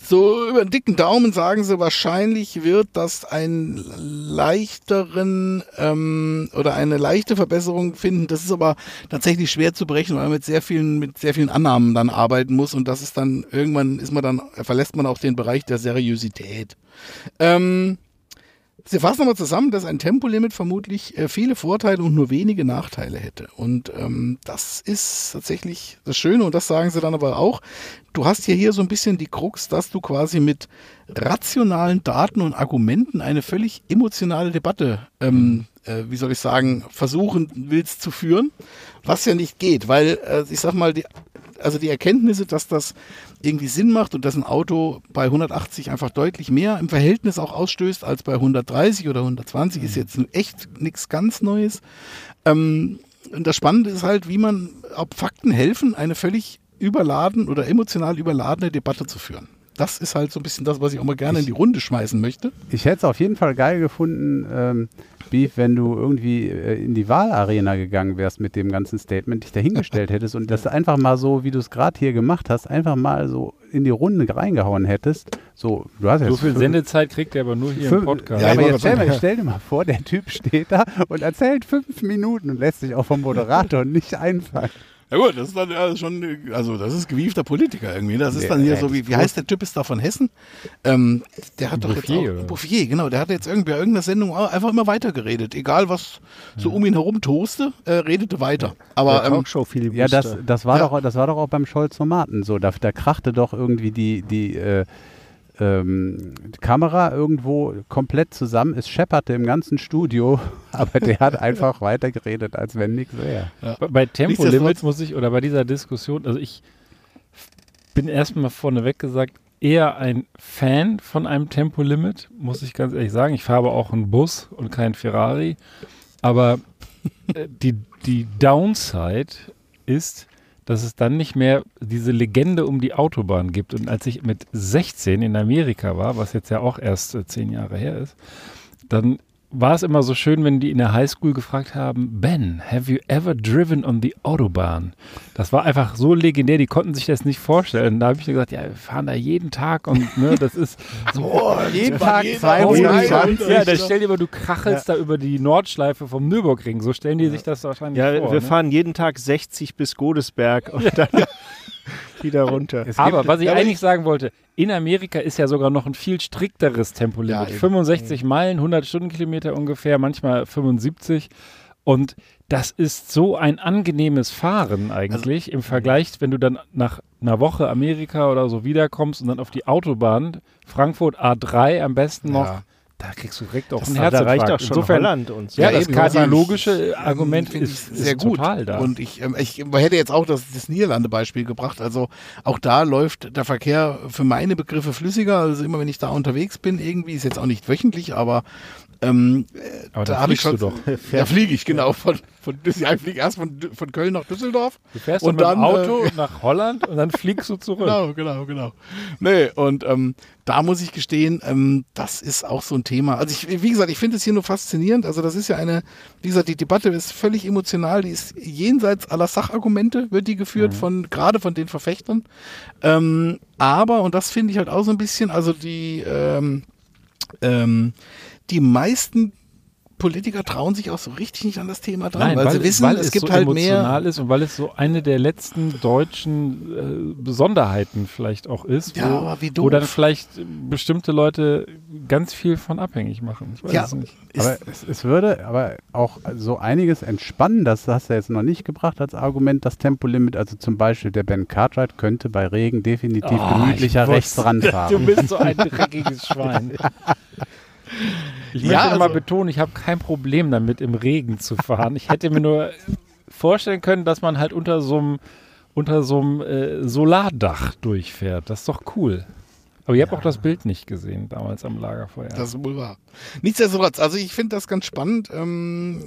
So über den dicken Daumen sagen sie, wahrscheinlich wird das einen leichteren ähm, oder eine leichte Verbesserung finden. Das ist aber tatsächlich schwer zu berechnen, weil man mit sehr vielen, mit sehr vielen Annahmen dann arbeiten muss und das ist dann, irgendwann ist man dann, verlässt man auch den Bereich der Seriosität. Ähm, Sie fassen nochmal zusammen, dass ein Tempolimit vermutlich äh, viele Vorteile und nur wenige Nachteile hätte. Und ähm, das ist tatsächlich das Schöne und das sagen sie dann aber auch. Du hast ja hier so ein bisschen die Krux, dass du quasi mit rationalen Daten und Argumenten eine völlig emotionale Debatte, ähm, äh, wie soll ich sagen, versuchen willst zu führen, was ja nicht geht, weil äh, ich sag mal, die, also die Erkenntnisse, dass das irgendwie Sinn macht und dass ein Auto bei 180 einfach deutlich mehr im Verhältnis auch ausstößt als bei 130 oder 120, ist jetzt echt nichts ganz Neues. Ähm, und das Spannende ist halt, wie man, ob Fakten helfen, eine völlig überladen oder emotional überladene Debatte zu führen. Das ist halt so ein bisschen das, was ich auch mal gerne in die Runde schmeißen möchte. Ich hätte es auf jeden Fall geil gefunden, ähm, Beef, wenn du irgendwie äh, in die Wahlarena gegangen wärst mit dem ganzen Statement, dich dahingestellt hättest und das einfach mal so, wie du es gerade hier gemacht hast, einfach mal so in die Runde reingehauen hättest. So, du hast So jetzt viel fünf- Sendezeit kriegt er aber nur hier im fünf- Podcast. Ja, ich aber jetzt stell, mal, stell dir mal vor, der Typ steht da und erzählt fünf Minuten und lässt sich auch vom Moderator nicht einfallen. Ja gut, das ist dann äh, schon, also das ist gewiefter Politiker irgendwie. Das ist dann hier so, wie, wie heißt der Typ ist da von Hessen? Ähm, der hat doch Bouffier, jetzt auch, Bouffier, genau, der hat jetzt irgendwie bei irgendeiner Sendung einfach immer weitergeredet. Egal was so um ihn herum toste, äh, redete weiter. Aber Der ähm. Ja, das, das, war Ja. Doch, das war doch auch beim Scholz-Tomaten so. Da, da krachte doch irgendwie die, die, äh, ähm, die Kamera irgendwo komplett zusammen. Es schepperte im ganzen Studio, aber der hat einfach weitergeredet, als wenn nichts wäre. Bei- Bei Tempolimit Nichtsdestotrotz- muss ich, oder bei dieser Diskussion, also ich bin erstmal vorneweg gesagt, eher ein Fan von einem Tempolimit, muss ich ganz ehrlich sagen. Ich fahre aber auch einen Bus und keinen Ferrari. Aber äh, die, die Downside ist, dass es dann nicht mehr diese Legende um die Autobahn gibt. Und als ich mit 16 in Amerika war, was jetzt ja auch erst äh, zehn Jahre her ist, dann war es immer so schön, wenn die in der Highschool gefragt haben, Ben, have you ever driven on the Autobahn? Das war einfach so legendär, die konnten sich das nicht vorstellen. Da habe ich gesagt, ja, wir fahren da jeden Tag und ne, das ist so, oh, jeden Tag war 220. ja, da stell dir mal, du krachelst da über die Nordschleife vom Nürburgring. So stellen die sich das wahrscheinlich ja, vor. wir ne? fahren jeden Tag 60 bis Godesberg und dann wieder runter. Es Aber gibt- was ich eigentlich sagen wollte, in Amerika ist ja sogar noch ein viel strikteres Tempolimit. Ja, eben. 65 Meilen, 100 Stundenkilometer ungefähr, manchmal 75. Und das ist so ein angenehmes Fahren eigentlich im Vergleich, wenn du dann nach einer Woche Amerika oder so wiederkommst und dann auf die Autobahn, Frankfurt A3 am besten noch, Ja. Da kriegst du direkt auch einen Aber da Herzinfarkt. reicht doch schon Insofern, Holland und so. Ja, Ja, das kardiologische ähm, Argument finde ist, ich sehr ist gut. da. Und ich, ähm, ich hätte jetzt auch das, das Niederlande-Beispiel gebracht. Also auch da läuft der Verkehr für meine Begriffe flüssiger. Also immer wenn ich da unterwegs bin, irgendwie ist jetzt auch nicht wöchentlich, aber ähm, Aber da da habe ich schon. du doch. Ja, fliege ich genau von, Von, ich fliege erst von, von Köln nach Düsseldorf. Du fährst Und dann mit dem dann, Auto äh, nach Holland und dann fliegst du zurück. Genau, genau, genau. Nee, und ähm, da muss ich gestehen, ähm, das ist auch so ein Thema. Also ich, wie gesagt, ich finde es hier nur faszinierend. Also das ist ja eine, wie gesagt, die Debatte ist völlig emotional, die ist jenseits aller Sachargumente, wird die geführt von, gerade von den Verfechtern. Ähm, aber, und das finde ich halt auch so ein bisschen, also die, ähm, ähm, die meisten Politiker trauen sich auch so richtig nicht an das Thema dran, weil, sie wissen, weil es es gibt so halt mehr. emotional ist und weil es so eine der letzten deutschen äh, Besonderheiten vielleicht auch ist, Ja, wo, wie wo dann vielleicht bestimmte Leute ganz viel von abhängig machen. Ich weiß Ja. es nicht. Aber es, es würde aber auch so einiges entspannen, das hast du jetzt noch nicht gebracht als Argument, das Tempolimit. Also zum Beispiel der Ben Cartwright könnte bei Regen definitiv Oh, gemütlicher ich rechts ranfahren. Du bist so ein dreckiges Schwein. Ich möchte Ja, noch mal also- betonen, ich habe kein Problem damit, im Regen zu fahren. Ich hätte mir nur vorstellen können, dass man halt unter so einem unter so einem äh, Solardach durchfährt. Das ist doch cool. Aber ihr habt auch das Bild nicht gesehen damals am Lagerfeuer. Das ist wohl wahr. Nichtsdestotrotz, also ich finde das ganz spannend, ähm,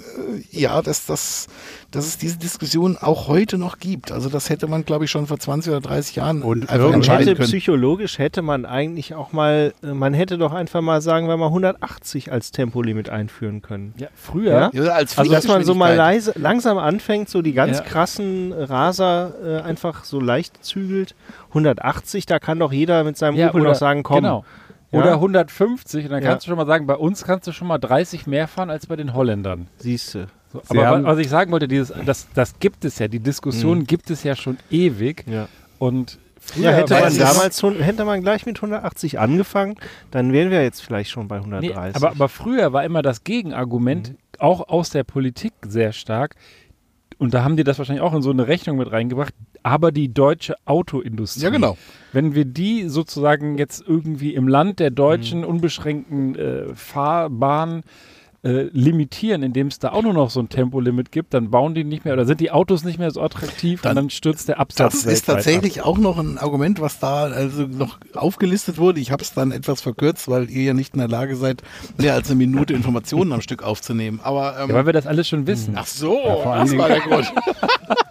äh, ja, dass, dass, dass es diese Diskussion auch heute noch gibt. Also das hätte man, glaube ich, schon vor 20 oder 30 Jahren Und einfach entscheiden hätte können. psychologisch hätte man eigentlich auch mal, äh, man hätte doch einfach mal sagen wir mal 180 als Tempolimit einführen können. ja, früher. Ja? Ja, als Also dass man so mal leise, langsam anfängt, so die ganz Ja. krassen Raser äh, einfach so leicht zügelt. 180, da kann doch jeder mit seinem Ja, Opel oder- noch sagen, komm. Genau. Ja? Oder 150 und dann Ja. kannst du schon mal sagen, bei uns kannst du schon mal 30 mehr fahren als bei den Holländern. Siehst du. So, aber was ich sagen wollte, dieses, das, das gibt es ja, die Diskussion gibt es ja schon ewig Ja. und früher Ja, hätte man damals, hätte man gleich mit 180 angefangen, dann wären wir jetzt vielleicht schon bei Nee, 130. aber, aber früher war immer das Gegenargument, Mhm. auch aus der Politik sehr stark, und da haben die das wahrscheinlich auch in so eine Rechnung mit reingebracht, aber die deutsche Autoindustrie. Ja, genau. Wenn wir die sozusagen jetzt irgendwie im Land der deutschen unbeschränkten äh, Fahrbahn äh, limitieren, indem es da auch nur noch so ein Tempolimit gibt, dann bauen die nicht mehr oder sind die Autos nicht mehr so attraktiv Dann- und dann stürzt der Absatz Das ist weltweit ab. tatsächlich auch noch ein Argument, was da also noch aufgelistet wurde. Ich habe es dann etwas verkürzt, weil ihr ja nicht in der Lage seid, mehr als eine Minute Informationen am Stück aufzunehmen. Aber ähm, Ja, weil wir das alles schon wissen. ach so, vor allen das war der Grund.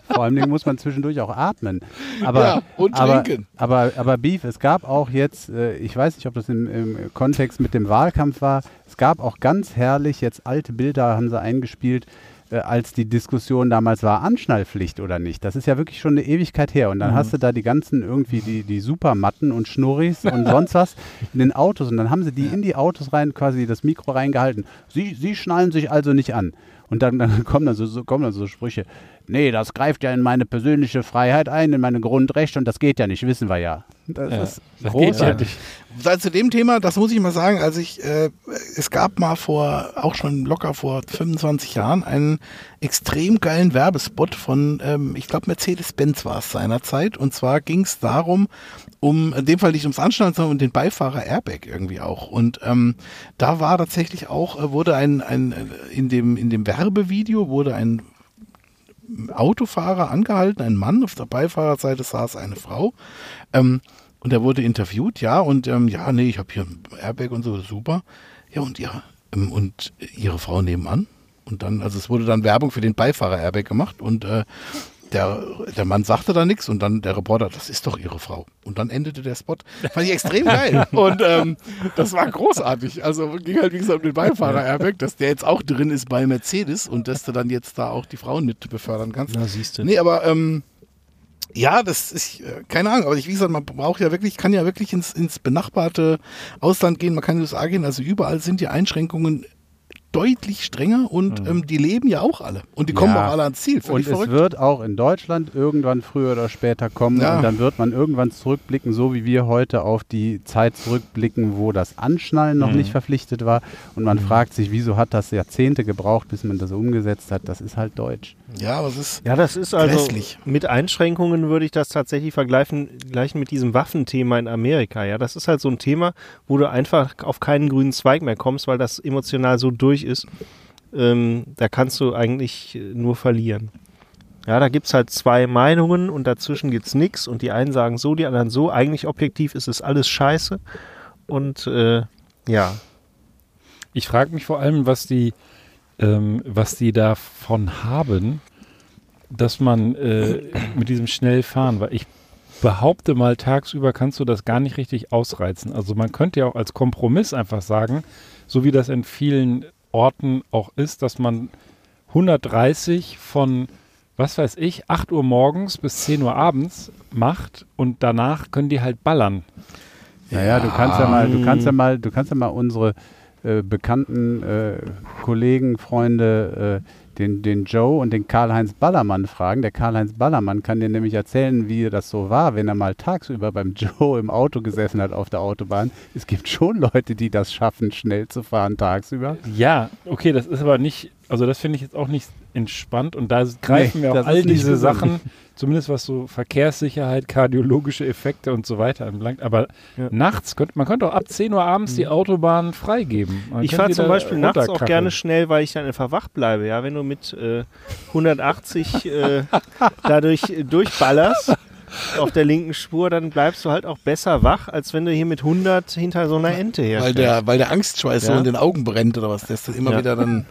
Vor allem Dingen muss man zwischendurch auch atmen. Aber, Ja, und aber, trinken. Aber, aber Beef, es gab auch jetzt, äh, ich weiß nicht, ob das im, im Kontext mit dem Wahlkampf war, es gab auch ganz herrlich jetzt alte Bilder, haben sie eingespielt, äh, als die Diskussion damals war, Anschnallpflicht oder nicht. Das ist ja wirklich schon eine Ewigkeit her. Und dann hast du da die ganzen irgendwie die, die Supermatten und Schnurris und sonst was in den Autos. Und dann haben sie die in die Autos rein, quasi das Mikro reingehalten. Sie, sie schnallen sich also nicht an. Und dann, dann kommen dann so, so, kommen dann so Sprüche. Nee, das greift ja in meine persönliche Freiheit ein, in meine Grundrechte und das geht ja nicht, wissen wir ja. Das Ja, ist das geht ja großartig. nicht. Sei zu dem Thema, das muss ich mal sagen, als ich, äh, es gab mal vor, auch schon locker vor 25 Jahren, einen extrem geilen Werbespot von, ähm, ich glaube, Mercedes-Benz war es seinerzeit. Und zwar ging es darum, um, in dem Fall nicht ums Anschnallen, sondern um den Beifahrer-Airbag irgendwie auch. Und ähm, da war tatsächlich auch, äh, wurde ein, ein äh, in, dem, in dem Werbevideo wurde ein Autofahrer angehalten, ein Mann, auf der Beifahrerseite saß eine Frau. Ähm, und er wurde interviewt, ja, und ähm, ja, nee, ich habe hier ein Airbag und so, super. Ja, und ja, ähm, und ihre Frau nebenan. Und dann, also es wurde dann Werbung für den Beifahrer-Airbag gemacht und äh, der, der Mann sagte da nichts und dann der Reporter, das ist doch ihre Frau. Und dann endete der Spot. Fand ich extrem geil. Und ähm, das war großartig. Also ging halt, wie gesagt, um den Beifahrer-Airbag, dass der jetzt auch drin ist bei Mercedes und dass du dann jetzt da auch die Frauen mit befördern kannst. Na, siehst du. Nee, aber ähm, ja, das ist, äh, keine Ahnung, aber ich, wie gesagt, man braucht ja wirklich, kann ja wirklich ins, ins benachbarte Ausland gehen, man kann in die USA gehen, also überall sind die Einschränkungen deutlich strenger und ähm, die leben ja auch alle. Und die kommen Ja. auch alle ans Ziel. Und Völlig es verrückt. wird auch in Deutschland irgendwann früher oder später kommen Ja. und dann wird man irgendwann zurückblicken, so wie wir heute auf die Zeit zurückblicken, wo das Anschnallen noch nicht verpflichtet war und man fragt sich, wieso hat das Jahrzehnte gebraucht, bis man das umgesetzt hat. Das ist halt deutsch. Ja, aber es ist, Ja, das ist also Grässlich. mit Einschränkungen würde ich das tatsächlich vergleichen gleichen mit diesem Waffenthema in Amerika. Ja, das ist halt so ein Thema, wo du einfach auf keinen grünen Zweig mehr kommst, weil das emotional so durch ist. Ähm, da kannst du eigentlich äh, nur verlieren. Ja, da gibt's halt zwei Meinungen und dazwischen gibt's nix und die einen sagen so, die anderen so. Eigentlich objektiv ist es alles scheiße. Und äh, ja, Ich frage mich vor allem, was die, ähm, was die davon haben, dass man äh, mit diesem schnell fahren, weil ich behaupte mal, tagsüber kannst du das gar nicht richtig ausreizen. Also man könnte ja auch als Kompromiss einfach sagen, so wie das in vielen Orten auch ist, dass man 130 von, was weiß ich, 8 Uhr morgens bis 10 Uhr abends macht und danach können die halt ballern. Naja, du kannst ja mal, du kannst ja mal, du kannst ja mal unsere äh, bekannten äh, Kollegen, Freunde, äh, den, den Joe und den Karl-Heinz Ballermann fragen. Der Karl-Heinz Ballermann kann dir nämlich erzählen, wie das so war, wenn er mal tagsüber beim Joe im Auto gesessen hat auf der Autobahn. Es gibt schon Leute, die das schaffen, schnell zu fahren tagsüber. Ja, okay, das ist aber nicht, also das finde ich jetzt auch nicht entspannt und da greifen Nee, mir auch all diese. Sachen, zumindest was so Verkehrssicherheit, kardiologische Effekte und so weiter anbelangt. Aber Ja. nachts, könnte, man könnte auch ab 10 Uhr abends die Autobahn freigeben. Man Ich fahre zum Beispiel nachts auch gerne schnell, weil ich dann einfach wach bleibe. Ja, wenn du mit äh, 180 äh, dadurch äh, durchballerst auf der linken Spur, dann bleibst du halt auch besser wach, als wenn du hier mit 100 hinter so einer Ente Weil herstellst. der, weil der Angstschweiß so Ja. in den Augen brennt oder was, das dann immer Ja. wieder dann.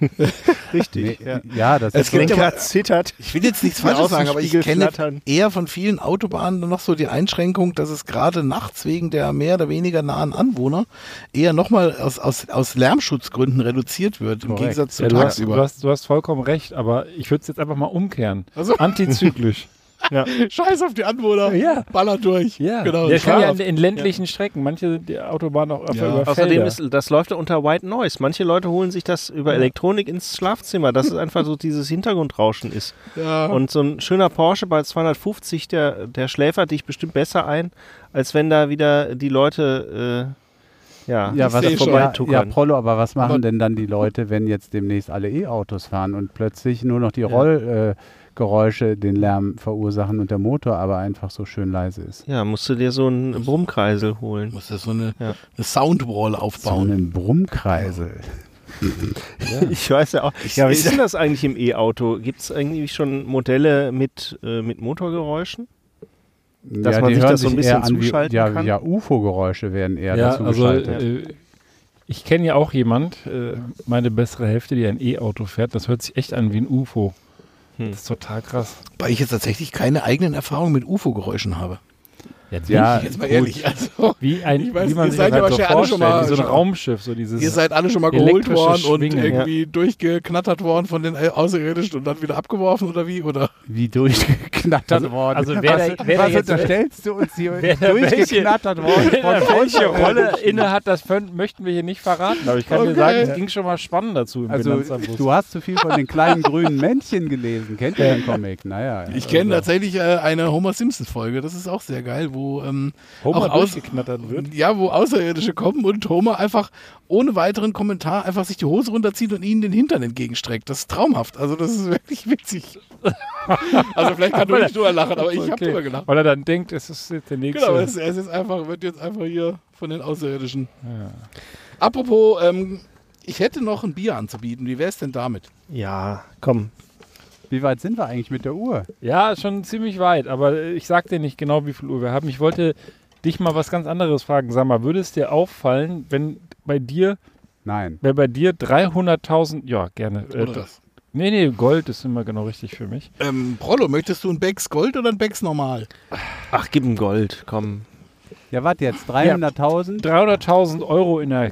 Richtig. Nee, ja. ja. das Es ist gibt so, aber- zittert. Ich will jetzt nichts Falsches sagen, aber ich kenne flattern. eher von vielen Autobahnen noch so die Einschränkung, dass es gerade nachts wegen der mehr oder weniger nahen Anwohner eher nochmal aus, aus, aus Lärmschutzgründen reduziert wird, im Korrekt. Gegensatz zu Ja, du, hast, tagsüber. du, hast, du hast vollkommen recht, aber ich würde es jetzt einfach mal umkehren. Also- Antizyklisch. Ja. Scheiß auf die Anwohner, Ja. baller durch. Ja, genau. der kann ja in, ländlichen Strecken, manche die Autobahnen auch Ja. über Außerdem ist, das läuft ja unter White Noise. Manche Leute holen sich das über Elektronik ins Schlafzimmer, dass es einfach so dieses Hintergrundrauschen ist. ja. Und so ein schöner Porsche bei 250, der, der schläfert dich bestimmt besser ein, als wenn da wieder die Leute äh, ja, ja, was seh ja, ja. Prollo, aber was machen Aber- denn dann die Leute, wenn jetzt demnächst alle E-Autos fahren und plötzlich nur noch die Rollgeräusche äh, Geräusche den Lärm verursachen und der Motor aber einfach so schön leise ist? ja, musst du dir so einen Brummkreisel holen. muss das so eine, Ja. eine Soundwall So aufbauen. einen Brummkreisel. Ich weiß ja auch. Ja, wie ist denn das eigentlich im E-Auto? Gibt es eigentlich schon Modelle mit, äh, mit Motorgeräuschen? Dass man die sich das so ein bisschen an wie- zuschalten ja, kann? Ja, UFO-Geräusche werden eher ja, dazu also geschaltet. äh, ich kenne ja auch jemand, äh, meine bessere Hälfte, die ein E-Auto fährt. Das hört sich echt an wie ein UFO. Hm. Das ist total krass. Weil ich jetzt tatsächlich keine eigenen Erfahrungen mit UFO-Geräuschen habe. Ja, Jetzt mal ehrlich. Also, Wie, ein, Ich weiß, wie man ihr sich seid das ja halt so wahrscheinlich alle schon mal- wie so ein Raumschiff, so dieses ihr seid alle schon mal geholt worden und irgendwie durchgeknattert worden von den Außerirdischen und dann wieder abgeworfen oder wie? Oder? wie durchgeknattert Also- worden. also wer was da- wer da was unterstellst du uns hier da welche- durchgeknattert worden? Wer von welche? Rolle inne hat, das fön- möchten wir hier nicht verraten. Aber ich kann dir Okay. sagen, es ging schon mal spannend dazu im Also, du hast zu viel von den kleinen grünen Männchen gelesen. Kennt ihr den Comic? Naja. ja. Ich kenne tatsächlich äh, eine Homer Simpsons-Folge, das ist auch sehr geil, wo, ähm, Homer auch aus- durchgeknattert wird. ja, wo Außerirdische kommen und Homer einfach ohne weiteren Kommentar einfach sich die Hose runterzieht und ihnen den Hintern entgegenstreckt. Das ist traumhaft. Also das ist wirklich witzig. also vielleicht kann du nicht drüber lachen, aber ich habe Okay. drüber gelacht. Weil er dann denkt, es ist jetzt der nächste. Genau, es, es ist einfach, wird jetzt einfach hier von den Außerirdischen. ja. Apropos, ähm, ich hätte noch ein Bier anzubieten. Wie wäre es denn damit? Ja, komm. Wie weit sind wir eigentlich mit der Uhr? ja, schon ziemlich weit, aber ich sag dir nicht genau, wie viel Uhr wir haben. Ich wollte dich mal was ganz anderes fragen. Sag mal, würde es dir auffallen, wenn bei dir, Nein. wenn bei dir 300.000, ja, gerne. Äh, Oder das? nee, nee, Gold ist immer genau richtig für mich. Ähm, Prollo, möchtest du ein Becks Gold oder ein Becks normal? Ach, gib ihm Gold, komm. Ja, warte jetzt. 300.000? 300.000 Euro in der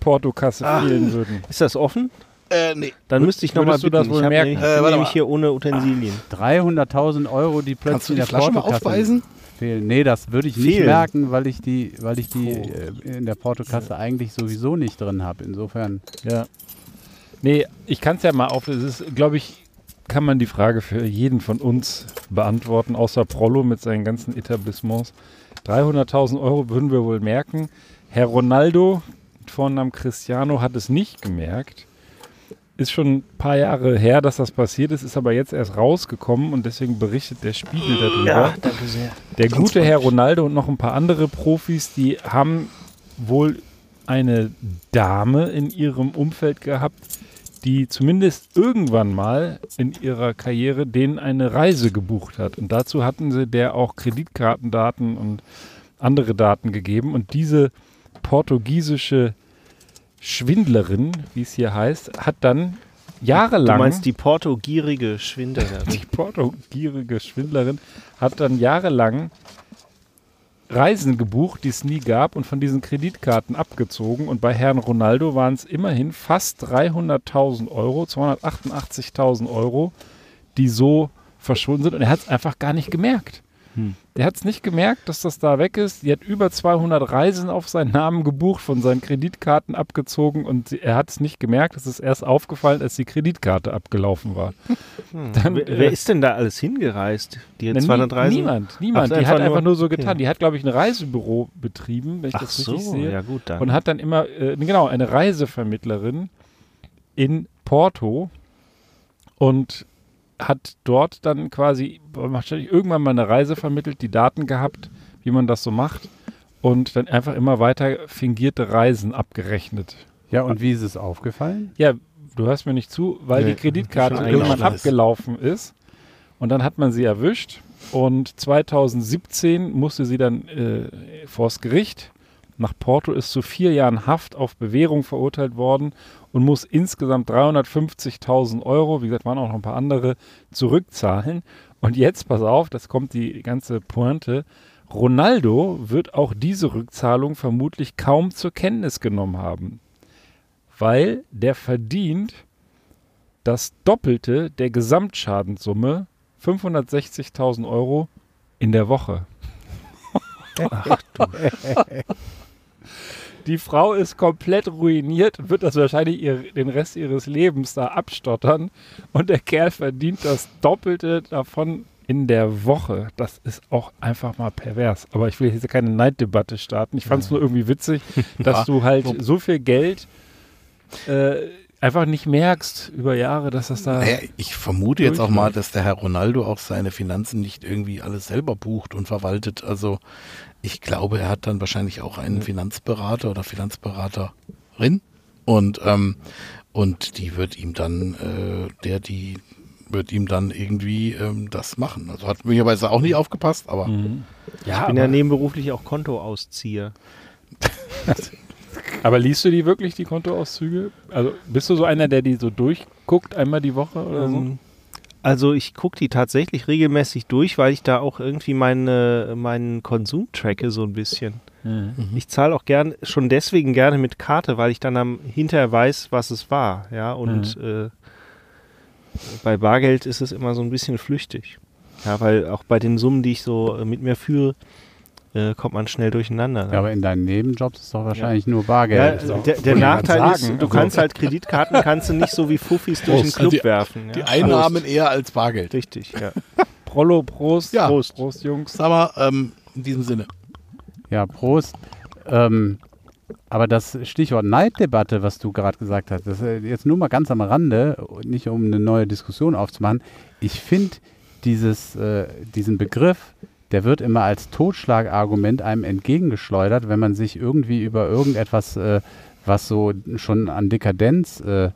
Portokasse Ah. fehlen würden. Ist das offen? Äh, nee. Dann müsste ich nochmal bitten. das wohl ich merken? Nämlich, Äh, bin warte nämlich mal. hier ohne Utensilien. 300.000 Euro, die Kannst du plötzlich die in der Flasche mal Portokasse aufweisen? fehlen. Nee, das würde ich nicht Fehlen? merken, weil ich die, weil ich die Oh. äh, in der Portokasse eigentlich sowieso nicht drin habe. Insofern. Ja. Nee, ich kann es ja mal auf. Es ist, glaube ich, kann man die Frage für jeden von uns beantworten, außer Prollo mit seinen ganzen Etablissements. 300.000 Euro würden wir wohl merken. Herr Ronaldo, Vornamen Cristiano, hat es nicht gemerkt. Ist schon ein paar Jahre her, dass das passiert ist, ist aber jetzt erst rausgekommen und deswegen berichtet der Spiegel darüber. danke sehr. Der gute Herr Ronaldo und noch ein paar andere Profis, die haben wohl eine Dame in ihrem Umfeld gehabt, die zumindest irgendwann mal in ihrer Karriere denen eine Reise gebucht hat. Und dazu hatten sie der auch Kreditkartendaten und andere Daten gegeben. Und diese portugiesische Schwindlerin, wie es hier heißt, hat dann jahrelang. Du meinst die portogierige Schwindlerin. die portogierige Schwindlerin hat dann jahrelang Reisen gebucht, die es nie gab und von diesen Kreditkarten abgezogen. Und bei Herrn Ronaldo waren es immerhin fast 300.000 Euro, 288.000 Euro, die so verschwunden sind. Und er hat es einfach gar nicht gemerkt. Hm. Der hat es nicht gemerkt, dass das da weg ist. Die hat über 200 Reisen auf seinen Namen gebucht, von seinen Kreditkarten abgezogen und er hat es nicht gemerkt. Es ist erst aufgefallen, als die Kreditkarte abgelaufen war. Dann, wer, äh, wer ist denn da alles hingereist? Die Na, 200 nie- Reisen? Niemand, niemand. Ach, die hat einfach einfach nur- nur so getan. okay. Die hat, glaube ich, ein Reisebüro betrieben, wenn ich Ach das so, richtig sehe. ja gut, dann. Und hat dann immer, äh, genau, eine Reisevermittlerin in Porto und hat dort dann quasi wahrscheinlich irgendwann mal eine Reise vermittelt, die Daten gehabt, wie man das so macht und dann einfach immer weiter fingierte Reisen abgerechnet. Ja, und wie ist es aufgefallen? Ja, du hörst mir nicht zu, weil Nee, die Kreditkarte irgendwann abgelaufen ist. Und dann hat man sie erwischt. Und 2017 musste sie dann äh, vors Gericht. Nach Porto ist zu vier Jahren Haft auf Bewährung verurteilt worden und muss insgesamt 350.000 Euro, wie gesagt, waren auch noch ein paar andere, zurückzahlen. Und jetzt, pass auf, das kommt die ganze Pointe. Ronaldo wird auch diese Rückzahlung vermutlich kaum zur Kenntnis genommen haben weil der verdient das Doppelte der Gesamtschadenssumme, 560.000 Euro, in der Woche. Die Frau ist komplett ruiniert, wird das wahrscheinlich ihr, den Rest ihres Lebens da abstottern und der Kerl verdient das Doppelte davon in der Woche. Das ist auch einfach mal pervers. Aber ich will jetzt keine Neiddebatte starten. Ich fand es nur irgendwie witzig, dass Ja. du halt so viel Geld äh, einfach nicht merkst über Jahre, dass das da. Naja, ich vermute jetzt auch mal, dass der Herr Ronaldo auch seine Finanzen nicht irgendwie alles selber bucht und verwaltet. Also ich glaube, er hat dann wahrscheinlich auch einen Finanzberater oder Finanzberaterin und ähm, und die wird ihm dann, äh, der die wird ihm dann irgendwie ähm, das machen. Also hat möglicherweise auch nicht aufgepasst, aber Mhm. Ja, ich bin ja nebenberuflich auch Kontoauszieher. aber liest du die wirklich, die Kontoauszüge? Also bist du so einer, der die so durchguckt, einmal die Woche oder so? Also ich gucke die tatsächlich regelmäßig durch, weil ich da auch irgendwie meine, meinen Konsum tracke so ein bisschen. Mhm. Ich zahle auch gern, schon deswegen gerne mit Karte, weil ich dann am, hinterher weiß, was es war. Ja, und äh, bei Bargeld ist es immer so ein bisschen flüchtig. Ja, weil auch bei den Summen, die ich so äh, mit mir führe, äh, kommt man schnell durcheinander. ne? Ja, aber in deinen Nebenjobs ist doch wahrscheinlich nur Bargeld. Ja, So. der, der Nachteil ist, du also- kannst halt Kreditkarten, kannst du nicht so wie Fuffis durch den Prost. Club Also die- werfen. die ja. Einnahmen eher als Bargeld. Richtig, ja. Prollo, Prost. Ja. Prost. Prost, Jungs. Sag mal, ähm, in diesem Sinne. Ja, Prost. Ähm, aber das Stichwort Neiddebatte, was du gerade gesagt hast, das ist jetzt nur mal ganz am Rande, nicht um eine neue Diskussion aufzumachen. Ich finde dieses, äh, diesen Begriff, der wird immer als Totschlagargument einem entgegengeschleudert, wenn man sich irgendwie über irgendetwas, äh, was so schon an Dekadenz äh,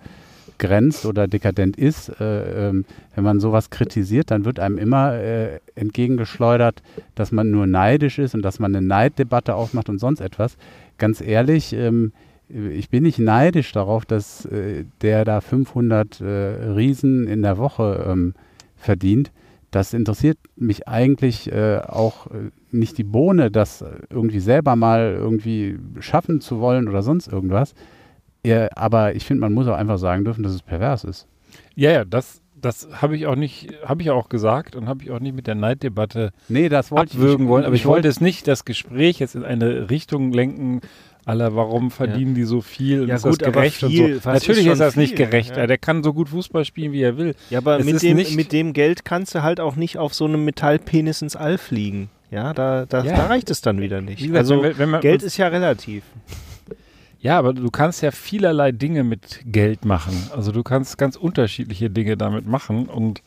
grenzt oder dekadent ist, äh, ähm, wenn man sowas kritisiert, dann wird einem immer äh, entgegengeschleudert, dass man nur neidisch ist und dass man eine Neiddebatte aufmacht und sonst etwas. Ganz ehrlich, ähm, ich bin nicht neidisch darauf, dass äh, der da 500 äh, Riesen in der Woche ähm, verdient. Das interessiert mich eigentlich äh, auch äh, nicht die Bohne, das irgendwie selber mal irgendwie schaffen zu wollen oder sonst irgendwas. Ja, aber ich finde, man muss auch einfach sagen dürfen, dass es pervers ist. Ja, ja, das, das habe ich auch nicht, habe ich auch gesagt und habe ich auch nicht mit der Neiddebatte Nee, das wollte abwürgen wollen. Aber ich, wollte es nicht das Gespräch jetzt in eine Richtung lenken, aller, warum verdienen die so viel? und Ja ist gut, das aber gerecht viel, und so. Natürlich ist ist, das nicht viel, gerecht. ja. Der kann so gut Fußball spielen, wie er will. Ja, aber Es mit dem, nicht- mit dem Geld kannst du halt auch nicht auf so einem Metallpenis ins All fliegen. Ja, da, da, Ja. da reicht es dann wieder nicht. Wie gesagt, also wenn wenn wir Geld ist ja relativ. Ja, aber du kannst ja vielerlei Dinge mit Geld machen. Also du kannst ganz unterschiedliche Dinge damit machen und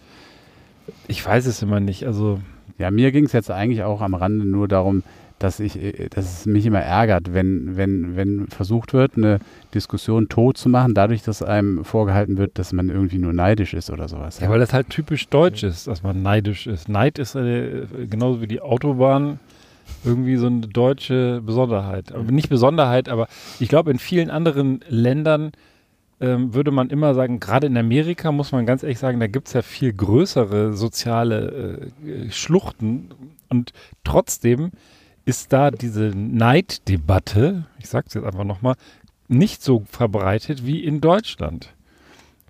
ich weiß es immer nicht. Also Ja, mir ging es jetzt eigentlich auch am Rande nur darum, dass ich, äh, dass es mich immer ärgert, wenn, wenn, wenn versucht wird, eine Diskussion tot zu machen, dadurch, dass einem vorgehalten wird, dass man irgendwie nur neidisch ist oder sowas. Ja, weil das halt typisch deutsch ist, dass man neidisch ist. Neid ist äh, genauso wie die Autobahn irgendwie so eine deutsche Besonderheit. Aber nicht Besonderheit, aber ich glaube, in vielen anderen Ländern ähm, würde man immer sagen, gerade in Amerika muss man ganz ehrlich sagen, da gibt es ja viel größere soziale äh, Schluchten und trotzdem ist da diese Neiddebatte, ich sage es jetzt einfach nochmal, nicht so verbreitet wie in Deutschland.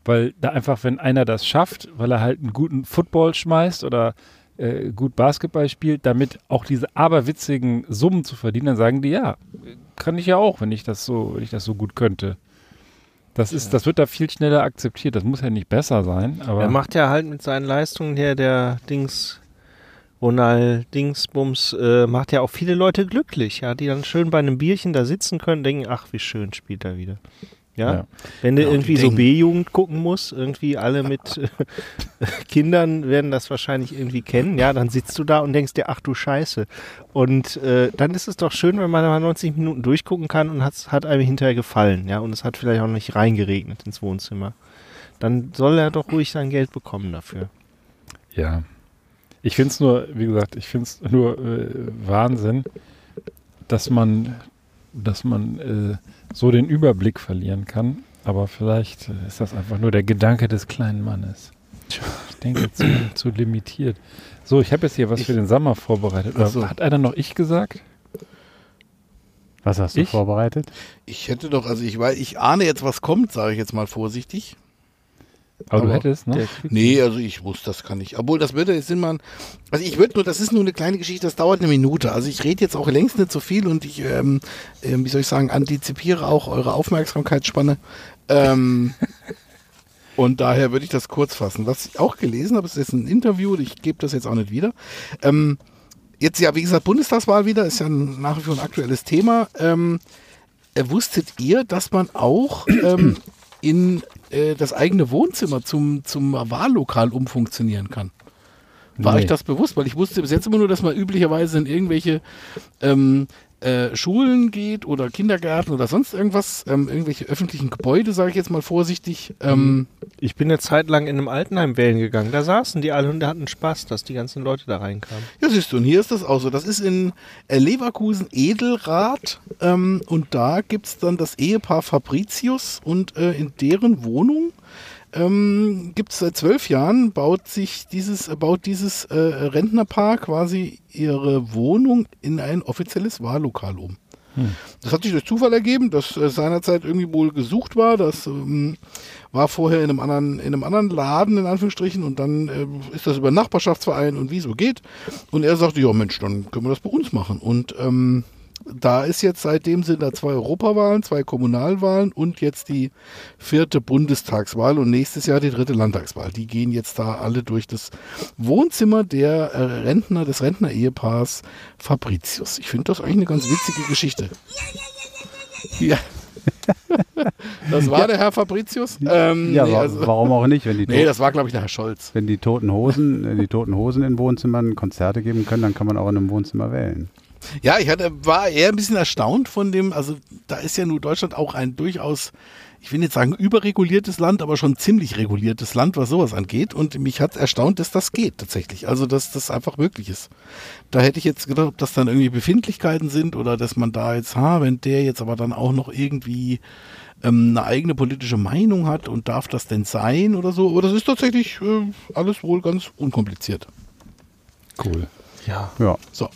Weil da einfach, wenn einer das schafft, weil er halt einen guten Football schmeißt oder äh, gut Basketball spielt, damit auch diese aberwitzigen Summen zu verdienen, dann sagen die, ja, kann ich ja auch, wenn ich das so, wenn ich das so gut könnte. Das ist, das wird da viel schneller akzeptiert. Das muss ja nicht besser sein, aber. Er macht ja halt mit seinen Leistungen der, der Dings, Ronald Dingsbums, äh, macht ja auch viele Leute glücklich, ja, die dann schön bei einem Bierchen da sitzen können, denken, ach, wie schön spielt er wieder. Ja, Ja. wenn du Ja, und irgendwie so B-Jugend gucken musst, irgendwie alle mit äh, Kindern werden das wahrscheinlich irgendwie kennen, ja, dann sitzt du da und denkst dir, ach du Scheiße. Und äh, dann ist es doch schön, wenn man mal 90 Minuten durchgucken kann und hat's, hat einem hinterher gefallen, ja, und es hat vielleicht auch nicht reingeregnet ins Wohnzimmer. Dann soll er doch ruhig sein Geld bekommen dafür. Ja. Ich finde es nur, wie gesagt, ich finde es nur äh, Wahnsinn, dass man, dass man äh, so den Überblick verlieren kann. Aber vielleicht äh, ist das einfach nur der Gedanke des kleinen Mannes. Ich denke, zu, zu limitiert. So, ich habe jetzt hier was Ich- für den Sommer vorbereitet. Oder Ach so. Hat einer noch ich gesagt? Was hast du Ich? vorbereitet? Ich hätte doch, also ich weiß, ich ahne jetzt, was kommt, sage ich jetzt mal vorsichtig. Aber, du Aber hättest, ne? Nee, also ich muss, das kann ich. Obwohl, das würde jetzt machen. Also ich würde nur, das ist nur eine kleine Geschichte, das dauert eine Minute. Also ich rede jetzt auch längst nicht so viel und ich, ähm, ähm, wie soll ich sagen, antizipiere auch eure Aufmerksamkeitsspanne. Ähm, und daher würde ich das kurz fassen. Was ich auch gelesen habe, ist jetzt ein Interview, ich gebe das jetzt auch nicht wieder. Ähm, jetzt ja, wie gesagt, Bundestagswahl wieder, ist ja ein, nach wie vor ein aktuelles Thema. Ähm, äh, wusstet ihr, dass man auch ähm, in äh, das eigene Wohnzimmer zum, zum Wahllokal umfunktionieren kann? War Nee. euch das bewusst? Weil ich wusste bis jetzt immer nur, dass man üblicherweise in irgendwelche ähm, äh, Schulen geht oder Kindergärten oder sonst irgendwas, ähm, irgendwelche öffentlichen Gebäude, sage ich jetzt mal vorsichtig. Ähm, Ich bin eine Zeit lang in einem Altenheim wählen gegangen. Da saßen die alle und da hatten Spaß, dass die ganzen Leute da reinkamen. Ja, siehst du, und hier ist das auch so. Das ist in äh, Leverkusen Edelrat ähm, und da gibt es dann das Ehepaar Fabricius und äh, in deren Wohnung ähm, gibt es seit zwölf Jahren, baut sich dieses, äh, baut dieses äh, Rentnerpaar quasi ihre Wohnung in ein offizielles Wahllokal um. Das hat sich durch Zufall ergeben, dass äh, seinerzeit irgendwie wohl gesucht war. Das ähm, war vorher in einem anderen, in einem anderen Laden, in Anführungsstrichen, und dann äh, ist das über Nachbarschaftsverein und wie es so geht. Und er sagte, ja Mensch, dann können wir das bei uns machen. Und ähm, da ist jetzt seitdem sind da zwei Europawahlen, zwei Kommunalwahlen und jetzt die vierte Bundestagswahl und nächstes Jahr die dritte Landtagswahl. Die gehen jetzt da alle durch das Wohnzimmer der äh, Rentner, des Rentner-Ehepaars Fabricius. Ich finde das eigentlich eine ganz witzige Geschichte. Ja. Das war der Herr Fabricius? Ähm, ja, nee, also- warum auch nicht, wenn die, Nee, das war, glaube ich, der Herr Scholz. wenn die toten Hosen, die toten Hosen in Wohnzimmern Konzerte geben können, dann kann man auch in einem Wohnzimmer wählen. Ja, ich hatte, war eher ein bisschen erstaunt von dem, also da ist ja nur Deutschland auch ein durchaus, ich will nicht sagen überreguliertes Land, aber schon ziemlich reguliertes Land, was sowas angeht. Und mich hat erstaunt, dass das geht tatsächlich. Also, dass das einfach möglich ist. Da hätte ich jetzt gedacht, ob das dann irgendwie Befindlichkeiten sind oder dass man da jetzt, ha, wenn der jetzt aber dann auch noch irgendwie ähm, eine eigene politische Meinung hat und darf das denn sein oder so. Aber das ist tatsächlich äh, alles wohl ganz unkompliziert. Cool. Ja. Ja. So.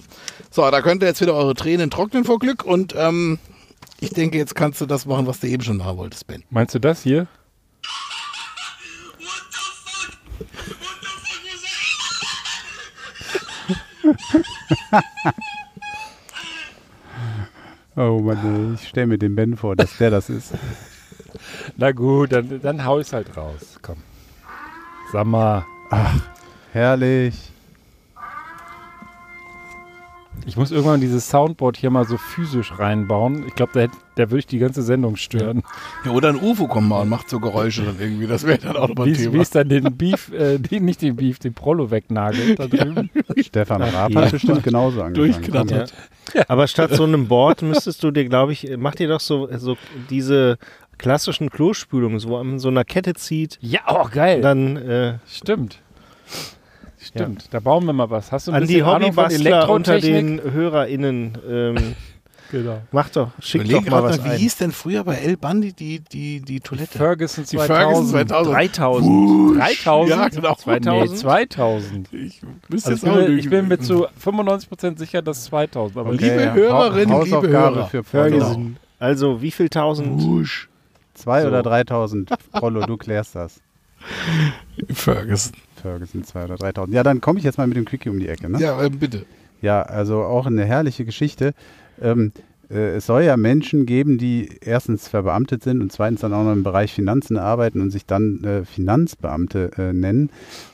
So, da könnt ihr jetzt wieder eure Tränen trocknen vor Glück und ähm, ich denke, jetzt kannst du das machen, was du eben schon machen wolltest, Ben. Meinst du das hier? Oh Mann, ich stelle mir den Ben vor, dass der das ist. Na gut, dann, dann hau ich's halt raus. Komm. Sag mal, Herrlich. Ich muss irgendwann dieses Soundboard hier mal so physisch reinbauen. Ich glaube, da, da würde ich die ganze Sendung stören. Ja, oder ein UFO kommt mal und macht so Geräusche dann irgendwie. Das wäre dann auch nochmal ein Wie, wie Thema. es dann den Beef, äh, die, nicht den Beef, den Prollo wegnagelt da drüben. Stefan Raab Ja. hat bestimmt genauso angefangen. Durchknattert. Aber statt so einem Board müsstest du dir, glaube ich, mach dir doch so, so diese klassischen Klospülungen, so an so einer Kette zieht, Ja, oh geil. dann äh, Stimmt. Stimmt, da bauen wir mal was. Hast du ein An die bisschen Ahnung von Hobbybastler unter den HörerInnen. Ähm, Genau. mach doch, schick Überleg doch mal was mal, wie ein. hieß denn früher bei El Bandi die, die, die Toilette? Ferguson Die Ferguson 2000. 2000. 3000. 3000? Ja, genau. 2000? Nee, 2000. Ich Also ich, bin, ich bin mir zu 95% sicher, dass 2000. Aber Okay. Liebe Hörerinnen, Hau- liebe Hörer. für Ferguson. Also, wie viel tausend? Wusch. Zwei So. oder 3000. Rollo, du klärst das. Ferguson. Ferguson, zwei oder 3000. Ja, dann komme ich jetzt mal mit dem Quickie um die Ecke. Ne? Ja, ähm, bitte. Ja, also auch eine herrliche Geschichte. Ähm, äh, es soll ja Menschen geben, die erstens verbeamtet sind und zweitens dann auch noch im Bereich Finanzen arbeiten und sich dann äh, Finanzbeamte äh, nennen.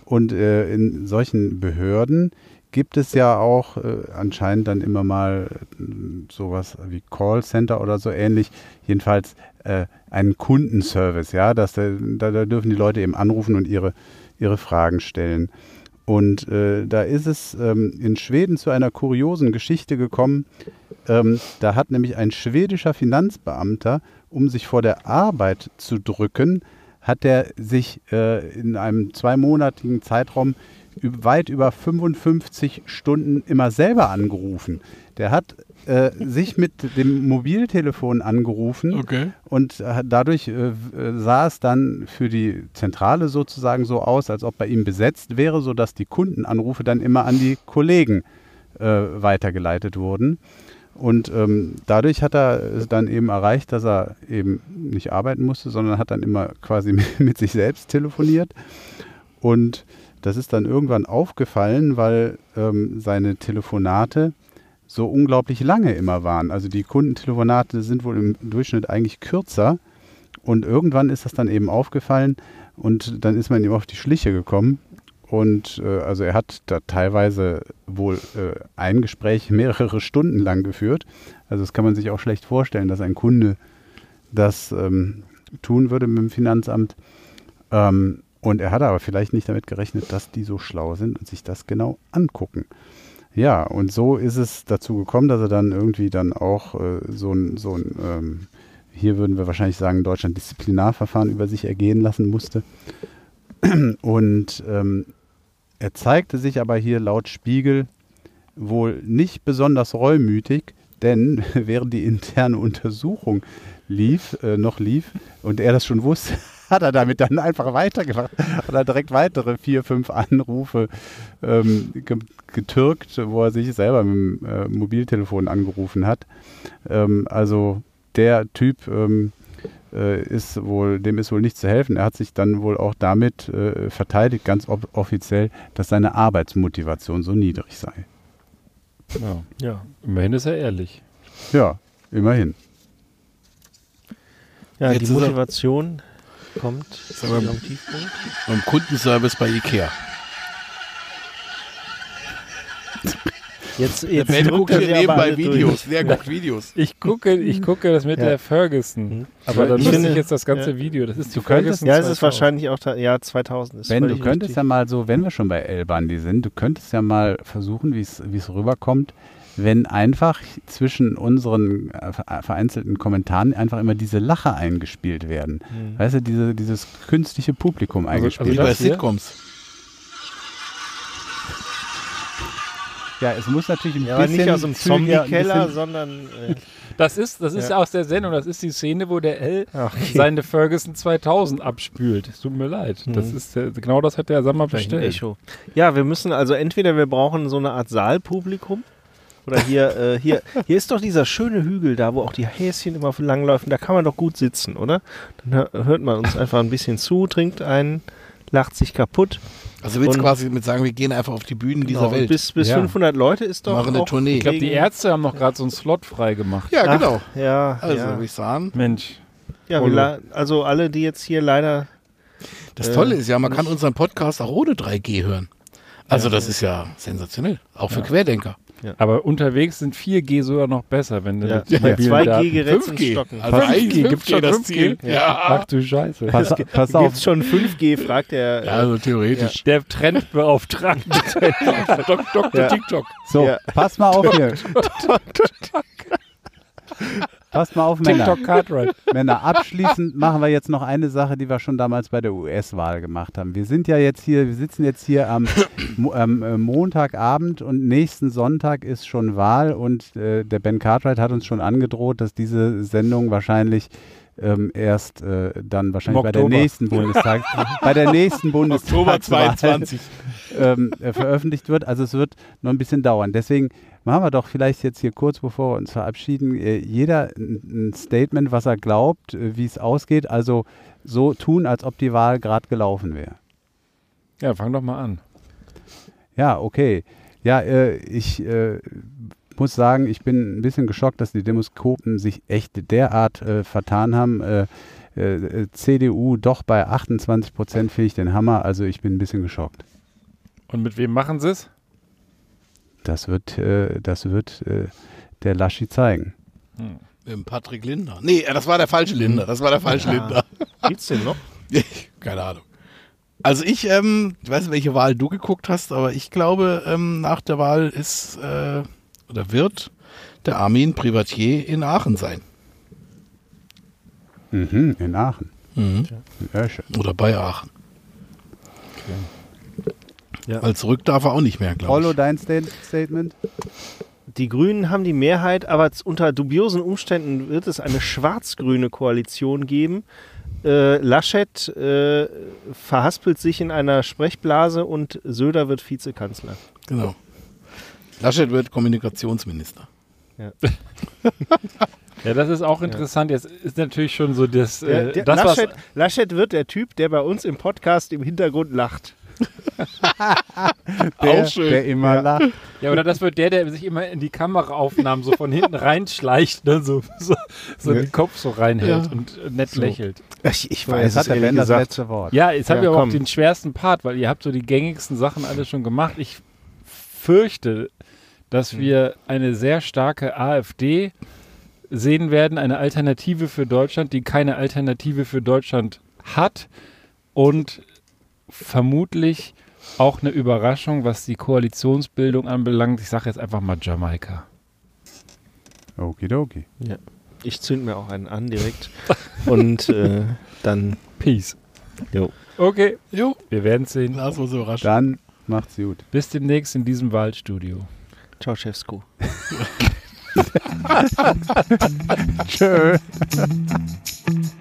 Und äh, in solchen Behörden gibt es ja auch äh, anscheinend dann immer mal äh, sowas wie Callcenter oder so ähnlich. Jedenfalls äh, einen Kundenservice, ja, dass da, da, da dürfen die Leute eben anrufen und ihre, ihre Fragen stellen. Und äh, da ist es ähm, in Schweden zu einer kuriosen Geschichte gekommen. Ähm, da hat nämlich ein schwedischer Finanzbeamter, um sich vor der Arbeit zu drücken, hat er sich äh, in einem zweimonatigen Zeitraum weit über 55 Stunden immer selber angerufen. Der hat äh, sich mit dem Mobiltelefon angerufen Okay. und äh, dadurch äh, äh, sah es dann für die Zentrale sozusagen so aus, als ob bei ihm besetzt wäre, sodass die Kundenanrufe dann immer an die Kollegen äh, weitergeleitet wurden. Und ähm, dadurch hat er es dann eben erreicht, dass er eben nicht arbeiten musste, sondern hat dann immer quasi mit sich selbst telefoniert. Und das ist dann irgendwann aufgefallen, weil ähm, seine Telefonate so unglaublich lange immer waren. Also die Kundentelefonate sind wohl im Durchschnitt eigentlich kürzer. Und irgendwann ist das dann eben aufgefallen und dann ist man ihm auf die Schliche gekommen. Und äh, also er hat da teilweise wohl äh, ein Gespräch mehrere Stunden lang geführt. Also das kann man sich auch schlecht vorstellen, dass ein Kunde das ähm, tun würde mit dem Finanzamt. Ähm, und er hatte aber vielleicht nicht damit gerechnet, dass die so schlau sind und sich das genau angucken. Ja, und so ist es dazu gekommen, dass er dann irgendwie dann auch äh, so ein, so ein ähm, hier würden wir wahrscheinlich sagen, Deutschland Disziplinarverfahren über sich ergehen lassen musste. Und ähm, er zeigte sich aber hier laut Spiegel wohl nicht besonders reumütig, denn während die interne Untersuchung lief, äh, noch lief und er das schon wusste, hat er damit dann einfach weitergemacht. Hat er direkt weitere vier, fünf Anrufe ähm, ge getürkt, wo er sich selber mit dem äh, Mobiltelefon angerufen hat. Ähm, also der Typ ähm, äh, ist wohl, dem ist wohl nicht zu helfen. Er hat sich dann wohl auch damit äh, verteidigt, ganz off offiziell, dass seine Arbeitsmotivation so niedrig sei. Ja. Ja. Immerhin ist er ehrlich. Ja, immerhin. Ja, Jetzt die Motivation kommt Tiefpunkt. Beim Kundenservice bei Ikea. Jetzt, Der jetzt Ben drückt guckt er hier nebenbei alle durch. Videos. Der guckt Videos. Ich gucke, ich gucke das mit Ja. der Ferguson. Mhm. Aber dann Ich finde- ich jetzt das ganze ja. Video. Das ist die Du könntest- Ferguson Ja, es ist 2000. wahrscheinlich auch, ja, 2000 ist Ben, du könntest richtig. ja mal so, wenn wir schon bei El Bandi sind, du könntest ja mal versuchen, wie es wie es rüberkommt, wenn einfach zwischen unseren äh, ver- vereinzelten Kommentaren einfach immer diese Lacher eingespielt werden. Mhm. Weißt du, diese, dieses künstliche Publikum Also- eingespielt. Wie das bei? Sitcoms. ja, es muss natürlich ein Ja, aber bisschen nicht aus dem Zombie-Keller, sondern äh, Das ist, das ist Ja. aus der Sendung. Das ist die Szene, wo der L okay. seine Ferguson 2000 abspült. Es tut mir leid. Das Mhm. ist der, genau das hat der Sammer bestellt. Echo. Ja, wir müssen also entweder wir brauchen so eine Art Saalpublikum oder hier, äh, hier, hier ist doch dieser schöne Hügel da, wo auch die Häschen immer langlaufen. Da kann man doch gut sitzen, oder? Dann hör, hört man uns einfach ein bisschen zu, trinkt einen, lacht sich kaputt. Also willst du quasi mit sagen, wir gehen einfach auf die Bühnen dieser Genau, und Welt. Bis, bis Ja. 500 Leute ist doch Machen eine auch Tournee. Ich glaube, die Ärzte haben noch gerade so einen Slot frei gemacht. ja, Ach, genau. Ja, Also, ja. würde ich sagen. Mensch. ja also alle, die jetzt hier leider Das Äh, Tolle ist ja, man kann unseren Podcast auch ohne 3G hören. Also das ist ja sensationell. Auch für Querdenker. Aber unterwegs sind 4G sogar noch besser, wenn du ja, mit bei mobilen 2G-Geräten 5G. stocken. Also 5G, eigentlich ist gibt's 5G schon das 5G? Ziel. Ja. Ach du Scheiße. Pass, pass Gibt auf, es schon 5G, fragt der. Ja, also theoretisch. Der Trendbeauftragte. Dok Dr. Ja. TikTok. so, Ja. pass mal auf hier. Passt mal auf, Männer. TikTok Cartwright. Männer, abschließend machen wir jetzt noch eine Sache, die wir schon damals bei der US-Wahl gemacht haben. Wir sind ja jetzt hier, wir sitzen jetzt hier am, am äh, Montagabend und nächsten Sonntag ist schon Wahl und äh, der Ben Cartwright hat uns schon angedroht, dass diese Sendung wahrscheinlich ähm, erst äh, dann wahrscheinlich bei der nächsten Bundestag, bei der nächsten Oktober Bundestagswahl 22. ähm, äh, veröffentlicht wird. Also es wird noch ein bisschen dauern. Deswegen machen wir doch vielleicht jetzt hier kurz, bevor wir uns verabschieden, äh, jeder ein, Statement, was er glaubt, äh, wie es ausgeht. Also so tun, als ob die Wahl gerade gelaufen wäre. Ja, fang doch mal an. Ja, okay. Ja, äh, ich äh, muss sagen, ich bin ein bisschen geschockt, dass die Demoskopen sich echt derart äh, vertan haben. Äh, CDU doch bei 28 Prozent finde ich den Hammer. Also ich bin ein bisschen geschockt. Und mit wem machen sie es? Das wird, äh, das wird äh, der Laschi zeigen. Mit dem Patrick Linder. Nee, äh, das war der falsche Linder. Das war der falsche Linder. Gibt's den noch? Keine Ahnung. Also ich, ähm, ich weiß nicht, welche Wahl du geguckt hast, aber ich glaube, ähm, nach der Wahl ist äh, oder wird der Armin Privatier in Aachen sein. Mhm, in Aachen. Mhm. Ja, schön. Oder bei Aachen. Ja. Weil zurück darf er auch nicht mehr, glaube Rollo, ich. dein Stat Statement? Die Grünen haben die Mehrheit, aber unter dubiosen Umständen wird es eine schwarz-grüne Koalition geben. Äh, Laschet äh, verhaspelt sich in einer Sprechblase und Söder wird Vizekanzler. Genau. Laschet wird Kommunikationsminister. Ja, das ist auch interessant. Jetzt ist natürlich schon so das, Der, äh, der das was, Laschet, Laschet wird der Typ, der bei uns im Podcast im Hintergrund lacht. Der, Auch schön. der immer lacht. ja, oder das wird der, der sich immer in die Kameraaufnahmen so von hinten reinschleicht, ne, so, so, so den Kopf so reinhält Ja. und nett lächelt. Ich, ich Jetzt hat der das letzte Wort. Ja, jetzt haben Ja, wir aber komm. auch den schwersten Part, weil ihr habt so die gängigsten Sachen alle schon gemacht. Ich fürchte, dass wir eine sehr starke AfD sehen werden, eine Alternative für Deutschland, die keine Alternative für Deutschland hat und vermutlich auch eine Überraschung, was die Koalitionsbildung anbelangt. Ich sage jetzt einfach mal Jamaika. Okidoki. Ich zünd mir auch einen an direkt. Und äh, dann. Peace. Jo. Okay, Jo, wir werden sehen. lass uns überraschen. Dann macht's gut. Bis demnächst in diesem Waldstudio. Ciao, Chefsko. Tschö.